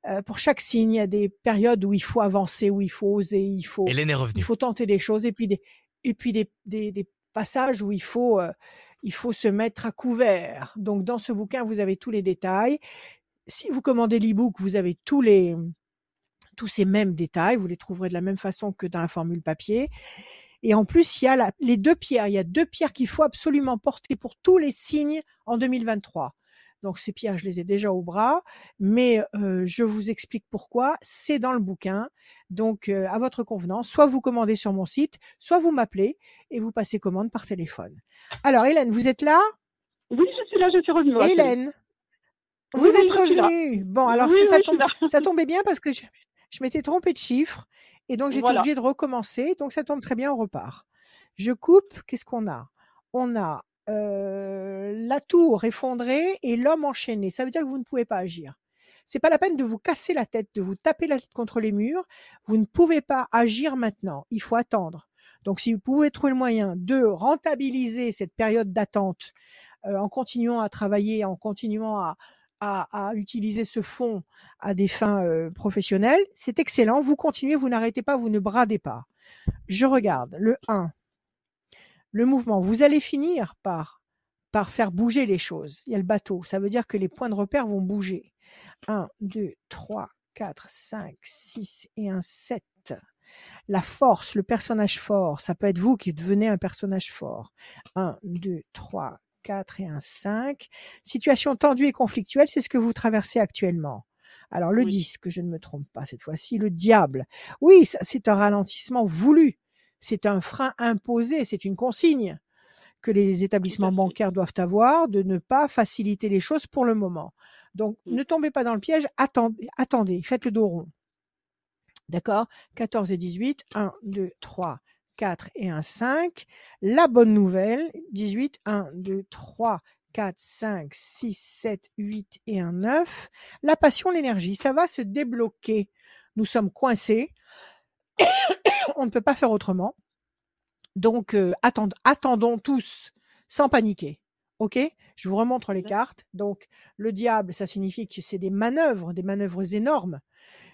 Euh, pour chaque signe, il y a des périodes où il faut avancer, où il faut oser, il faut, Hélène est il revenue. faut tenter des choses, et puis des, et puis des, des, des passages où il faut, euh, il faut se mettre à couvert. Donc, dans ce bouquin, vous avez tous les détails. Si vous commandez l'e-book, vous avez tous les, tous ces mêmes détails. Vous les trouverez de la même façon que dans la formule papier. Et en plus, il y a les deux pierres. Il y a deux pierres qu'il faut absolument porter pour tous les signes en 2023. Donc ces pierres, je les ai déjà au bras, mais euh, je vous explique pourquoi. C'est dans le bouquin. Donc euh, à votre convenance, soit vous commandez sur mon site, soit vous m'appelez et vous passez commande par téléphone. Alors Hélène, vous êtes là? Oui, je suis là, je suis revenue. Hélène, vous oui, êtes revenue. Bon, alors Oui, ça, oui, tombe, tombait bien parce que je, je m'étais trompée de chiffre Et donc, j'étais Voilà. obligée de recommencer. Donc, ça tombe très bien, on repart. Je coupe. Qu'est-ce qu'on a? On a la tour effondrée et l'homme enchaîné. Ça veut dire que vous ne pouvez pas agir. C'est pas la peine de vous casser la tête, de vous taper la tête contre les murs. Vous ne pouvez pas agir maintenant. Il faut attendre. Donc, si vous pouvez trouver le moyen de rentabiliser cette période d'attente en continuant à travailler, en continuant à, utiliser ce fonds à des fins professionnelles, c'est excellent. Vous continuez, vous n'arrêtez pas, vous ne bradez pas. Je regarde le 1, le mouvement. Vous allez finir par, par faire bouger les choses. Il y a le bateau, ça veut dire que les points de repère vont bouger. 1, 2, 3, 4, 5, 6 et un 7. La force, le personnage fort, ça peut être vous qui devenez un personnage fort. 1, 2, 3, 4 et un 5. Situation tendue et conflictuelle, c'est ce que vous traversez actuellement. Alors le Oui. 10, que je ne me trompe pas cette fois-ci, le diable. Oui, c'est un ralentissement voulu. C'est un frein imposé, c'est une consigne que les établissements bancaires doivent avoir de ne pas faciliter les choses pour le moment. Donc Mm. ne tombez pas dans le piège, attendez, attendez, faites le dos rond. D'accord? 14 et 18, 1, 2, 3, 4 et un 5. La bonne nouvelle, 18, 1, 2, 3, 4, 5, 6, 7, 8 et un 9. La passion, l'énergie, ça va se débloquer. Nous sommes coincés. On ne peut pas faire autrement. Donc, euh, attend- attendons tous sans paniquer. OK? Je vous remontre les cartes. Donc, le diable, ça signifie que c'est des manœuvres, des manœuvres énormes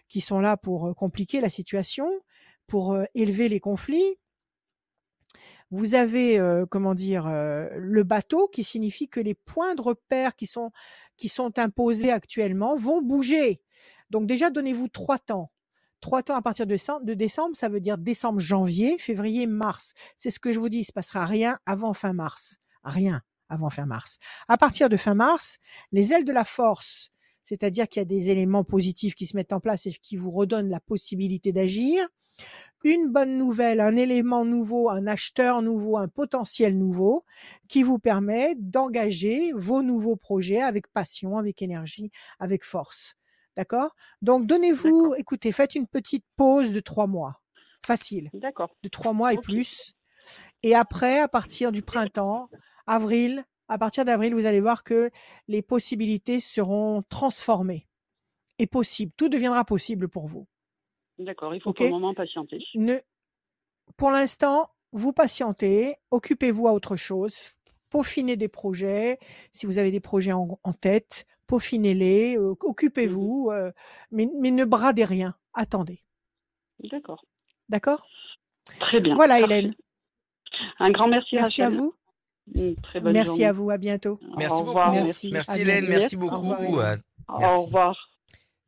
qui sont là pour euh, compliquer la situation, pour euh, élever les conflits. Vous avez, euh, comment dire, euh, le bateau qui signifie que les points de repère qui sont, qui sont imposés actuellement vont bouger. Donc déjà, donnez-vous trois temps. Trois temps à partir de décembre, ça veut dire décembre, janvier, février, mars. C'est ce que je vous dis, il se passera rien avant fin mars. Rien avant fin mars. À partir de fin mars, les ailes de la force, c'est-à-dire qu'il y a des éléments positifs qui se mettent en place et qui vous redonnent la possibilité d'agir. Une bonne nouvelle, un élément nouveau, un acheteur nouveau, un potentiel nouveau qui vous permet d'engager vos nouveaux projets avec passion, avec énergie, avec force. D'accord? Donc, donnez-vous, écoutez, faites une petite pause de trois mois. Facile, D'accord. de trois mois et plus. Et après, à partir du printemps, avril, à partir d'avril, vous allez voir que les possibilités seront transformées et possibles. Tout deviendra possible pour vous. D'accord. Il faut Ok? pour le moment patienter. Ne, pour l'instant, vous patientez, occupez-vous à autre chose, peaufinez des projets. Si vous avez des projets en, en tête, peaufinez-les, euh, occupez-vous, euh, mais, mais ne bradez rien. Attendez. D'accord. D'accord? Très bien. Voilà, Parfait. Hélène. Un grand merci, Merci à vous. Une très bonne Merci journée. à vous. À bientôt. Merci Au beaucoup. revoir. Merci. Merci Hélène, bientôt. merci Au beaucoup. revoir. Euh, Merci. Au revoir.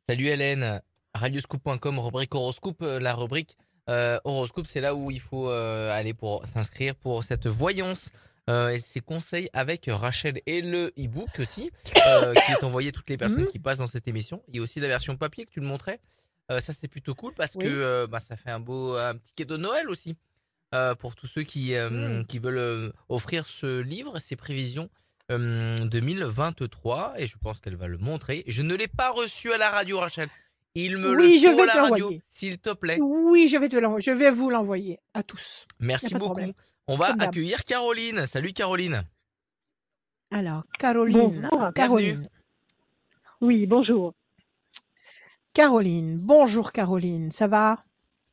Salut Hélène, radioscoop.com, rubrique horoscope. La rubrique euh, horoscope, c'est là où il faut euh, aller pour s'inscrire pour cette voyance euh, et ses conseils avec Rachel et le e-book aussi, euh, qui est envoyé à toutes les personnes Mhm. qui passent dans cette émission. Il y a aussi la version papier que tu le montrais. Euh, ça c'est plutôt cool parce Oui. que bah, ça fait un beau un petit cadeau de Noël aussi pour tous ceux qui Mhm. qui veulent offrir ce livre, ces prévisions euh, 2023 et je pense qu'elle va le montrer. Je ne l'ai pas reçu à la radio Rachel. Il me Oui, le je vais à la te radio, s'il te plaît. Oui, je vais te l'envoyer. Je vais vous l'envoyer à tous. Merci beaucoup. problème. On va accueillir Caroline. Salut Caroline. Alors, Caroline. Bonjour. Caroline. Oui, bonjour. Caroline. Bonjour Caroline. Ça va?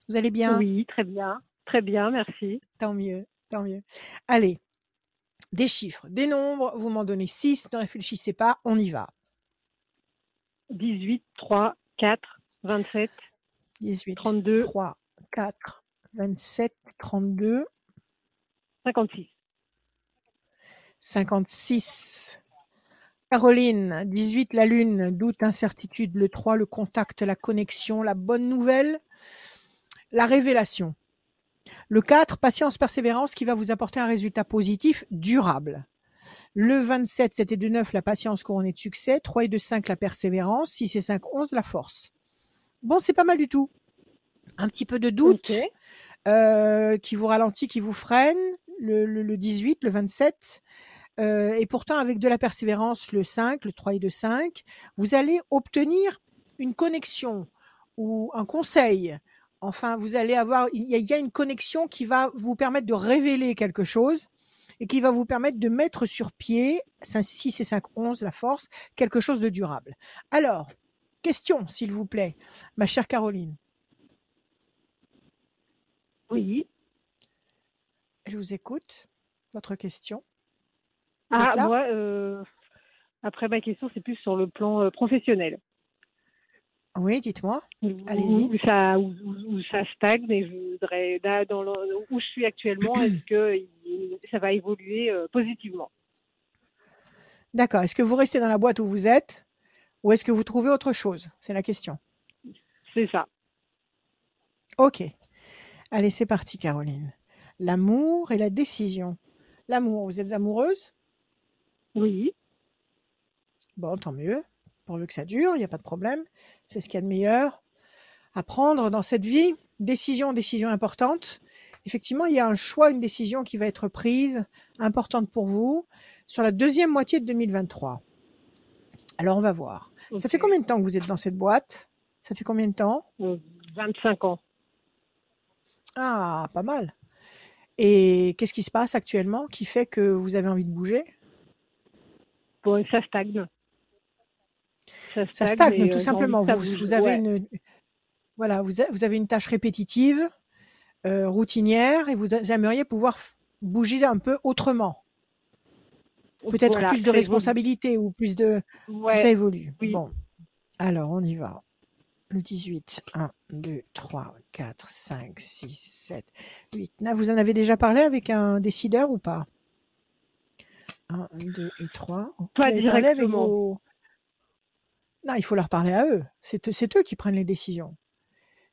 Vous allez bien? Oui, très bien. Très bien, merci. Tant mieux. Tant mieux. Allez. Des chiffres, des nombres. Vous m'en donnez 6. Ne réfléchissez pas. On y va. 18, 3, 4, 27, 18, 32, 3, 4, 27, 32, 56. 56. Caroline, 18, la lune, doute, incertitude, le 3, le contact, la connexion, la bonne nouvelle, la révélation. Le 4, patience, persévérance qui va vous apporter un résultat positif durable. Le 27, 7 et 2, 9, la patience couronnée de succès. 3 et 2, 5, la persévérance. 6 et 5, 11, la force. Bon, c'est pas mal du tout. Un petit peu de doute euh, qui vous ralentit, qui vous freine. Le, le- le 18, le 27. Euh, et pourtant, avec de la persévérance, le 5, le 3 et 2, 5, vous allez obtenir une connexion ou un conseil Enfin, vous allez avoir, il y, y a une connexion qui va vous permettre de révéler quelque chose et qui va vous permettre de mettre sur pied 5, 6 et 5, 11, la force, quelque chose de durable. Alors, question, s'il vous plaît, ma chère Caroline. Oui. Je vous écoute. Votre question. Ah, moi, euh, après ma question, c'est plus sur le plan euh, professionnel. Oui, dites-moi. Allez-y. où ça, où, où- où ça stagne et je voudrais, là, dans le, où je suis actuellement, est-ce que ça va évoluer euh, positivement? D'accord. Est-ce que vous restez dans la boîte où vous êtes ou est-ce que vous trouvez autre chose? C'est la question. C'est ça. Ok. Allez, c'est parti, Caroline. L'amour et la décision. L'amour, vous êtes amoureuse? Oui. Bon, tant mieux. Pourvu que ça dure, il n'y a pas de problème. C'est ce qu'il y a de meilleur à prendre dans cette vie. Décision, décision importante. Effectivement, il y a un choix, une décision qui va être prise, importante pour vous, sur la deuxième moitié de 2023. Alors, on va voir. Ça fait combien de temps que vous êtes dans cette boîte? Ça fait combien de temps? Euh, 25 ans. Ah, pas mal. Et qu'est-ce qui se passe actuellement qui fait que vous avez envie de bouger? Bon, ça stagne. Ça Ça stagne, stagne, et, euh, tout envie simplement. ça Vous, avez Ouais. une, voilà, vous, a- vous avez une tâche répétitive, euh, routinière, et vous aimeriez pouvoir bouger un peu autrement. Peut-être Voilà, plus de ça responsabilité ou plus de. Ça évolue. oui. Bon. Alors, on y va. Le 18. 1, 2, 3, 4, 5, 6, 7, 8, 9. Vous en avez déjà parlé avec un décideur ou pas? 1, 2 et 3. Vous Pas parlé avec directement. vos- Non, il faut leur parler à eux. C'est eux- c'est eux qui prennent les décisions.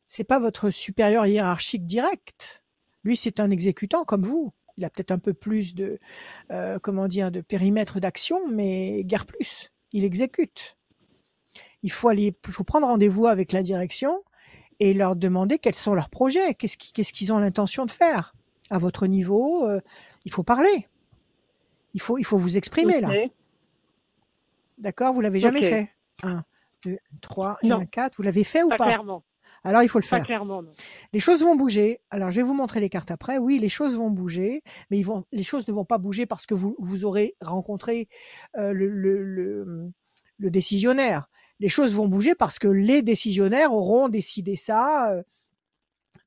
C'est pas votre supérieur hiérarchique direct. Lui, c'est un exécutant comme vous. Il a peut-être un peu plus de, euh, comment dire, de périmètre d'action, mais guère plus. Il exécute. Il faut aller, il faut prendre rendez-vous avec la direction et leur demander quels sont leurs projets, qu'est-ce qui- qu'est-ce qu'ils ont l'intention de faire. À votre niveau, euh, il faut parler. Il faut, il faut vous exprimer là. D'accord? Vous l'avez jamais fait? 1, 2, 3 et Non. 1, 4. Vous l'avez fait ou Pas pas? clairement. Alors il faut le Pas faire. clairement, non. Les choses vont bouger. Alors, je vais vous montrer les cartes après. Oui, les choses vont bouger, mais ils vont, les choses ne vont pas bouger parce que vous, vous aurez rencontré euh, le, le, le, le décisionnaire. Les choses vont bouger parce que les décisionnaires auront décidé ça euh,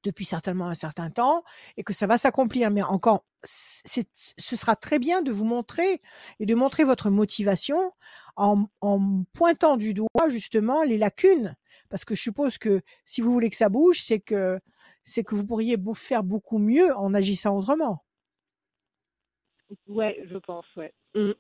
depuis certainement un certain temps et que ça va s'accomplir. Mais encore, ce sera très bien de vous montrer et de montrer votre motivation en, pointant du doigt justement les lacunes parce que je suppose que si vous voulez que ça bouge, c'est que vous pourriez faire beaucoup mieux en agissant autrement. Ouais, je pense, ouais. Mm.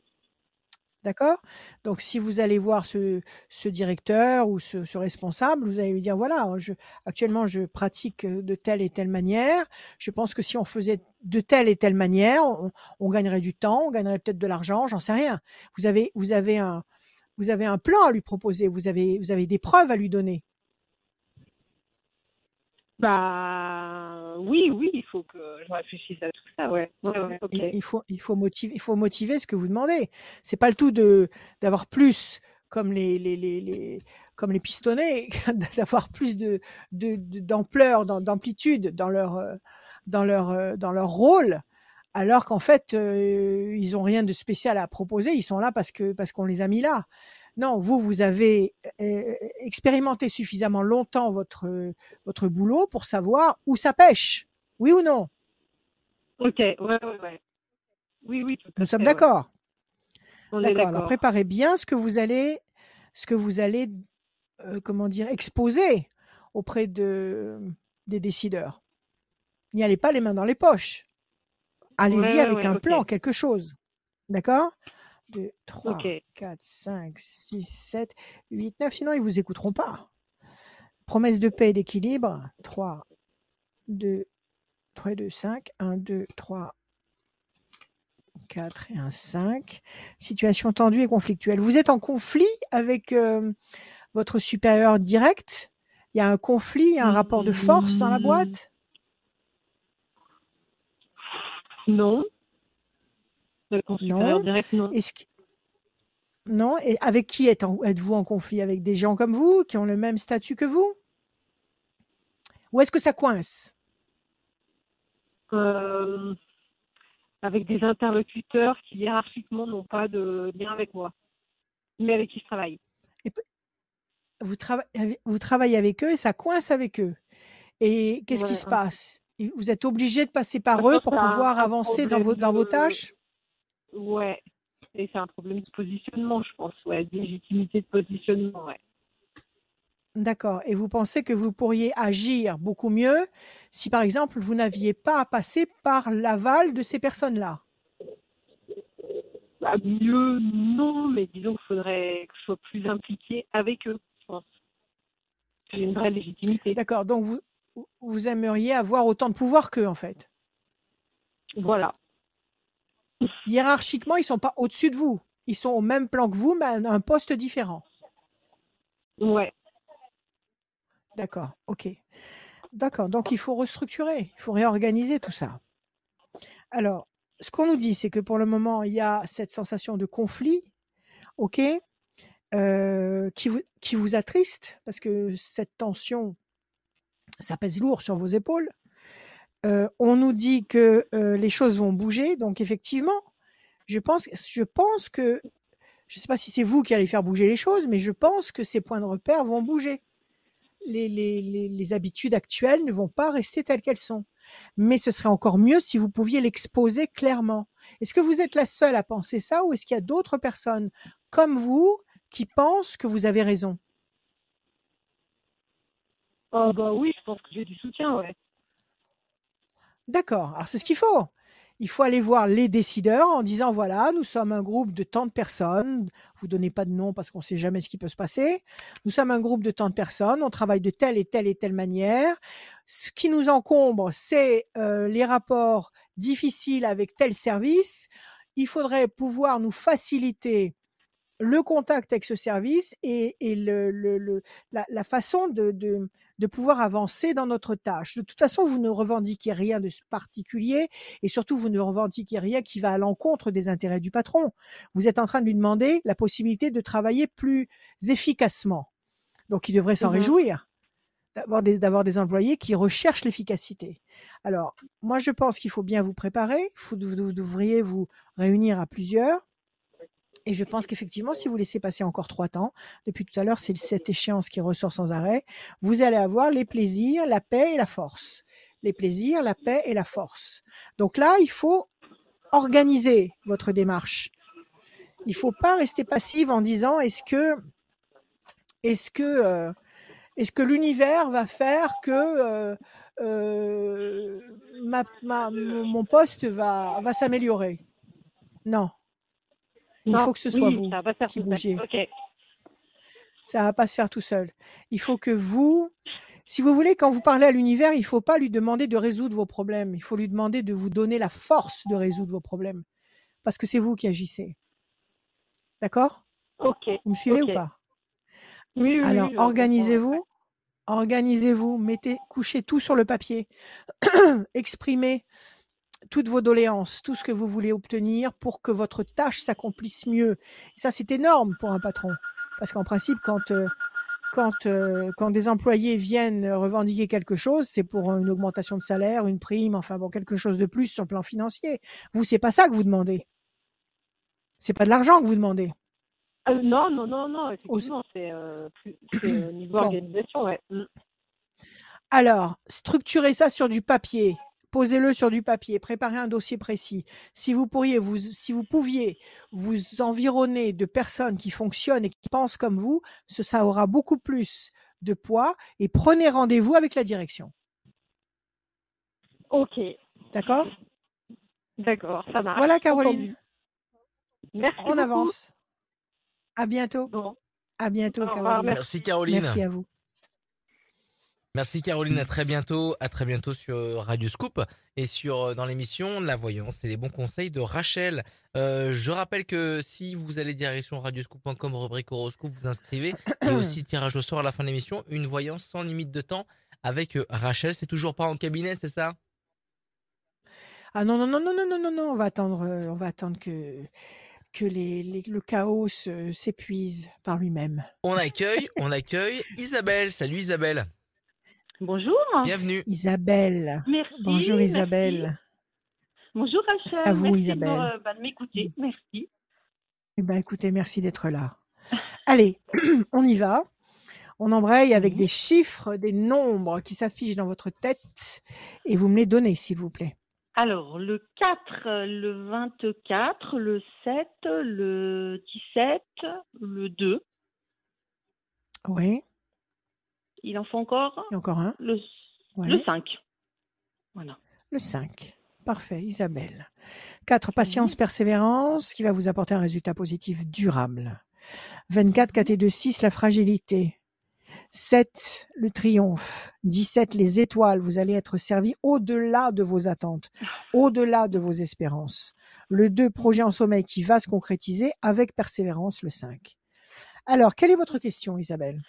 D'accord? Donc, si vous allez voir ce, directeur ou ce, responsable, vous allez lui dire voilà, je, actuellement, je pratique euh, de telle et telle manière. Je pense que si on faisait de telle et telle manière, on, on gagnerait du temps, on gagnerait peut-être de l'argent, j'en sais rien. Vous avez, vous avez un, vous avez un plan à lui proposer, vous avez, vous avez des preuves à lui donner. Bah oui, oui, il faut que je réfléchisse à tout ça. Il, faut, il faut motiver, il faut motiver ce que vous demandez. C'est pas le tout de d'avoir plus comme les, les, les, les comme les pistonnets, d'avoir plus de de- d'ampleur, d'am- d'amplitude dans leur euh, dans leur euh, dans leur rôle, alors qu'en fait euh, ils ont rien de spécial à proposer. Ils sont là parce parce qu'on les a mis là. Non, vous vous avez euh, expérimenté suffisamment longtemps votre votre boulot pour savoir où ça pêche. Oui ou non? Ok, ouais, ouais, ouais. Oui, oui, tout à Nous sommes ouais. d'accord. D'accord. Alors préparez bien ce que vous allez, ce que vous allez, euh, comment dire, exposer auprès de des décideurs. N'y allez pas les mains dans les poches. Allez-y Ouais, avec ouais, un plan, quelque chose. D'accord? 2, 3, Ok. 4, 5, 6, 7, 8, 9. Sinon, ils vous écouteront pas. Promesse de paix et d'équilibre. 3, 2, 3, 2, 5. 1, 2, 3, 4 et un 5. Situation tendue et conflictuelle. Vous êtes en conflit avec euh, votre supérieur direct? Il y a un conflit, il y a un rapport de force dans la boîte? Non. Le consultant direct, non. Est-ce que- Non Et avec qui êtes en- êtes-vous en conflit? Avec des gens comme vous, qui ont le même statut que vous? Ou est-ce que ça coince? Euh, avec des interlocuteurs qui hiérarchiquement n'ont pas de lien avec moi, mais avec qui je travaille. vous, vous travaillez avec eux et ça coince avec eux. Et qu'est-ce qui se passe? Vous êtes obligé de passer par eux pour pouvoir avancer dans vos, dans tâches? Ouais. Et c'est un problème de positionnement, je pense. Ouais, de légitimité de positionnement, ouais. D'accord. Et vous pensez que vous pourriez agir beaucoup mieux si, par exemple, vous n'aviez pas à passer par l'aval de ces personnes-là? Bah, mieux, non, mais disons qu'il faudrait que je sois plus impliquée avec eux, je pense. J'ai une vraie légitimité. D'accord. Donc, vous, vous aimeriez avoir autant de pouvoir qu'eux, en fait? Voilà. Hiérarchiquement, ils sont pas au-dessus de vous. Ils sont au même plan que vous, mais à un- un poste différent. Ouais. D'accord. OK. D'accord. Donc, il faut restructurer. Il faut réorganiser tout ça. Alors, ce qu'on nous dit, c'est que pour le moment, il y a cette sensation de conflit, OK, euh, qui, vous, qui vous attriste, parce que cette tension, ça pèse lourd sur vos épaules. Euh, on nous dit que euh, les choses vont bouger, donc effectivement, je pense, je pense que, je ne sais pas si c'est vous qui allez faire bouger les choses, mais je pense que ces points de repère vont bouger. Les, les, habitudes actuelles ne vont pas rester telles qu'elles sont. Mais ce serait encore mieux si vous pouviez l'exposer clairement. Est-ce que vous êtes la seule à penser ça ou est-ce qu'il y a d'autres personnes comme vous qui pensent que vous avez raison? Oh, bah oui, je pense que j'ai du soutien, ouais. D'accord. Alors c'est ce qu'il faut. Il faut aller voir les décideurs en disant voilà, nous sommes un groupe de tant de personnes. Vous donnez pas de nom parce qu'on ne sait jamais ce qui peut se passer. Nous sommes un groupe de tant de personnes. On travaille de telle et telle et telle manière. Ce qui nous encombre, c'est euh, les rapports difficiles avec tel service. Il faudrait pouvoir nous faciliter le contact avec ce service et, et le, le, le, la, la, façon de, de, de, pouvoir avancer dans notre tâche. De toute façon, vous ne revendiquez rien de particulier et surtout, vous ne revendiquez rien qui va à l'encontre des intérêts du patron. Vous êtes en train de lui demander la possibilité de travailler plus efficacement. Donc, il devrait s'en mmh. réjouir d'avoir des, d'avoir des employés qui recherchent l'efficacité. Alors, moi, je pense qu'il faut bien vous préparer. Vous, vous devriez vous réunir à plusieurs et je pense qu'effectivement, si vous laissez passer encore trois temps, depuis tout à l'heure, c'est cette échéance qui ressort sans arrêt, vous allez avoir les plaisirs, la paix et la force. Les plaisirs, la paix et la force. Donc là, il faut organiser votre démarche. Il ne faut pas rester passive en disant est-ce que, est-ce que, euh, est-ce que l'univers va faire que euh, euh, ma, ma, mon poste va, va s'améliorer? Non, il non, faut que ce soit oui, vous ça va qui bougez. Okay. Ça va pas se faire tout seul. Il faut que vous, si vous voulez, quand vous parlez à l'univers, il faut pas lui demander de résoudre vos problèmes. Il faut lui demander de vous donner la force de résoudre vos problèmes. Parce que c'est vous qui agissez. D'accord? Ok. Vous me suivez okay. ou pas? Oui, oui. Alors, oui, organisez-vous. Organisez-vous. Mettez, couchez tout sur le papier. Exprimez toutes vos doléances, tout ce que vous voulez obtenir pour que votre tâche s'accomplisse mieux. Et ça, c'est énorme pour un patron. Parce qu'en principe, quand, euh, quand, euh, quand des employés viennent revendiquer quelque chose, c'est pour une augmentation de salaire, une prime, enfin bon, quelque chose de plus sur le plan financier. Vous, c'est pas ça que vous demandez. C'est pas de l'argent que vous demandez. Euh, non, non, non, non, effectivement, c'est au niveau bon. organisation, ouais. Mm. Alors, structurez ça sur du papier posez-le sur du papier, préparez un dossier précis. Si vous pourriez vous, si vous pouviez vous environner de personnes qui fonctionnent et qui pensent comme vous, ce, ça aura beaucoup plus de poids et prenez rendez-vous avec la direction. Ok. D'accord? D'accord, ça marche. Voilà, Caroline. Entendu. Merci. On beaucoup. avance. À bientôt. Bon. À bientôt, Au revoir, Caroline. Merci, Caroline. Merci à vous. Merci Caroline, à très bientôt, à très bientôt sur Radio Scoop et sur euh, dans l'émission La Voyance et les bons conseils de Rachel. Euh, je rappelle que si vous allez direction radioscoop.com rubrique horoscope, vous inscrivez et aussi le tirage au sort à la fin de l'émission, une voyance sans limite de temps avec euh, Rachel. C'est toujours pas en cabinet, c'est ça? Ah non non non non non non non, on va attendre, on va attendre que que le chaos s'épuise par lui-même. On accueille, on accueille Isabelle. Salut Isabelle. Bonjour. Bienvenue. Isabelle. Merci. Bonjour merci. Isabelle. Bonjour Rachel. C'est à vous, merci Isabelle. de me- bah, de m'écouter. Merci. Eh ben, écoutez, merci d'être là. Allez, on y va. On embraye avec des chiffres, des nombres qui s'affichent dans votre tête et vous me les donnez, s'il vous plaît. Alors, le 4, euh, le 24, le 7, le 17, le 2. Oui. Il en faut encore Et encore un. le, Ouais. le 5. Voilà. Le 5. Parfait, Isabelle. 4. Patience, persévérance, qui va vous apporter un résultat positif durable. 24, 4 et 2, 6, la fragilité. 7, le triomphe. 17, les étoiles. Vous allez être servi au-delà de vos attentes, au-delà de vos espérances. Le 2, projet en sommeil qui va se concrétiser avec persévérance, le 5. Alors, quelle est votre question, Isabelle?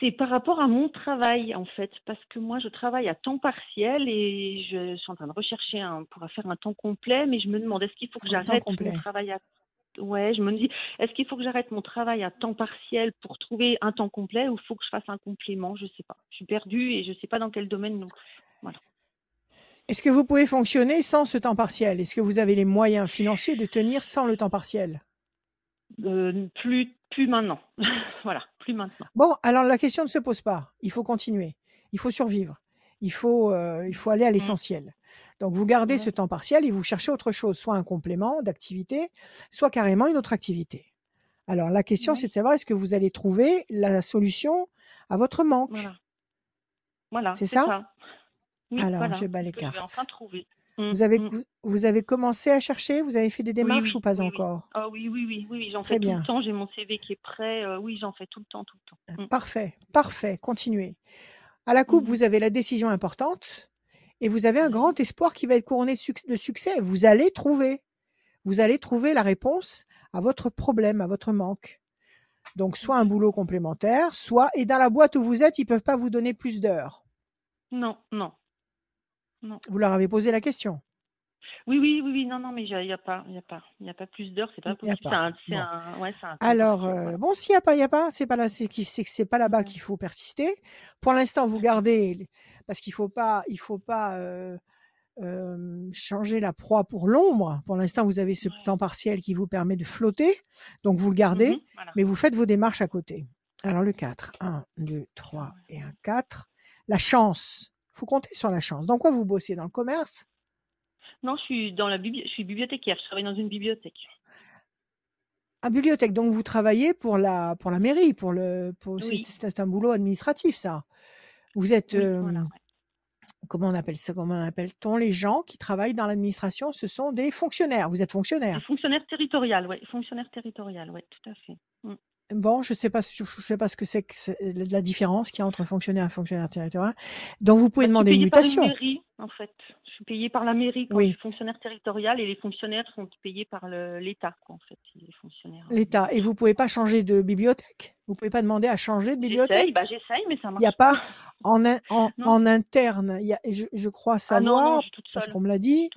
C'est par rapport à mon travail, en fait, parce que moi, je travaille à temps partiel et je suis en train de rechercher un, pour faire un temps complet, mais je me demande, est-ce qu'il faut que j'arrête mon travail à... Ouais, je me dis, est-ce qu'il faut que j'arrête mon travail à temps partiel pour trouver un temps complet ou il faut que je fasse un complément? Je sais pas. Je suis perdue et je sais pas dans quel domaine. Est-ce que vous pouvez fonctionner sans ce temps partiel? Est-ce que vous avez les moyens financiers de tenir sans le temps partiel? Euh, plus, plus maintenant. voilà, plus maintenant. Bon, alors la question ne se pose pas. Il faut continuer. Il faut survivre. Il faut, euh, il faut aller à l'essentiel. Donc, vous gardez ce temps partiel et vous cherchez autre chose, soit un complément d'activité, soit carrément une autre activité. Alors, la question, c'est de savoir est-ce que vous allez trouver la solution à votre manque? Voilà. Voilà, C'est ça? ça. Oui, Alors, voilà, je bats c'est les ce que Je vais cartes. enfin trouver. Mm, vous, avez, mm. vous, vous avez commencé à chercher? Vous avez fait des démarches oui, ou pas oui, encore? Ah oui, oui, oui, oui, j'en fais tout bien. le temps. J'ai mon CV qui est prêt. euh, oui, j'en fais tout le temps, tout le temps. Mm. Parfait, parfait. Continuez. À la coupe, vous avez la décision importante et vous avez un grand espoir qui va être couronné de suc- de succès. Vous allez trouver, vous allez trouver la réponse à votre problème, à votre manque. Donc, soit un boulot complémentaire, soit, et dans la boîte où vous êtes, ils peuvent pas vous donner plus d'heures. Non, non. Vous leur avez posé la question? Oui, oui, oui, oui, non, non, mais il n'y a pas, il a pas, il y a pas plus d'heures, c'est pas possible. un, c'est Bon. un, ouais, c'est un temps Alors, euh, bon, s'il n'y a pas, il n'y a pas, c'est pas là, c'est c'est pas là-bas Ouais. qu'il faut persister. Pour l'instant, vous gardez, parce qu'il faut pas, il faut pas euh, euh, changer la proie pour l'ombre. Pour l'instant, vous avez ce Ouais. temps partiel qui vous permet de flotter, donc vous le gardez, Mhm, voilà. mais vous faites vos démarches à côté. Alors le 4, 1, 2, 3 et un 4. La chance, faut compter sur la chance. Dans quoi vous bossez? Dans le commerce? Non, je suis dans la bibli- je suis bibliothécaire. Je travaille dans une bibliothèque. À bibliothèque, donc vous travaillez pour la, pour la mairie, pour le, pour, c'est- Oui. c'est c'est un boulot administratif, ça. Vous êtes, Oui, euh, voilà, ouais. comment on appelle ça? Comment on appelle-t-on? Les gens qui travaillent dans l'administration Ce sont des fonctionnaires. Vous êtes fonctionnaire. Fonctionnaire territorial, oui. Fonctionnaire territorial, oui, tout à fait. Mm. Bon, je sais pas, je, je sais pas ce que c'est que c'est- la différence qu'il y a entre fonctionnaire et fonctionnaire territorial. Donc vous pouvez Bah, je suis demander une payée par mutation. une mairie, en fait. Je suis payée par la mairie quand Oui. je suis fonctionnaire territorial et les fonctionnaires sont payés par l'État, en fait. Les fonctionnaires. euh, L'État. Et vous pouvez pas changer de bibliothèque? Vous pouvez pas demander à changer de J'essaye, bibliothèque? bah, j'essaye, mais ça Il marche n'y a pas en, in- en, interne. Il y a, je, je crois Ah non, non, savoir je parce qu'on me l'a dit.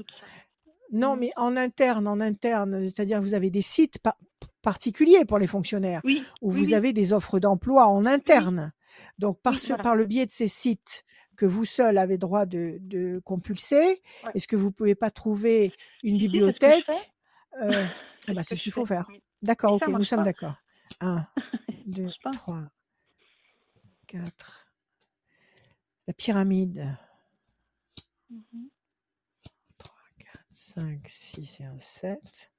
Non, Mhm. mais en interne, en interne, c'est-à-dire vous avez des sites pa- particuliers pour les fonctionnaires Oui, où oui, vous oui. avez des offres d'emploi en interne. Donc par, ce, voilà. par le biais de ces sites que vous seul avez droit de, de compulser, Ouais. est-ce que vous pouvez pas trouver une Si, si, c'est ce bibliothèque euh, eh C'est ben, ce C'est que ce qu'il je faut fais. faire. D'accord, ok, nous sommes d'accord. Un, Ça deux, marche pas. trois, quatre. La pyramide. Mhm. 3, 4, 5, 6 et un 7.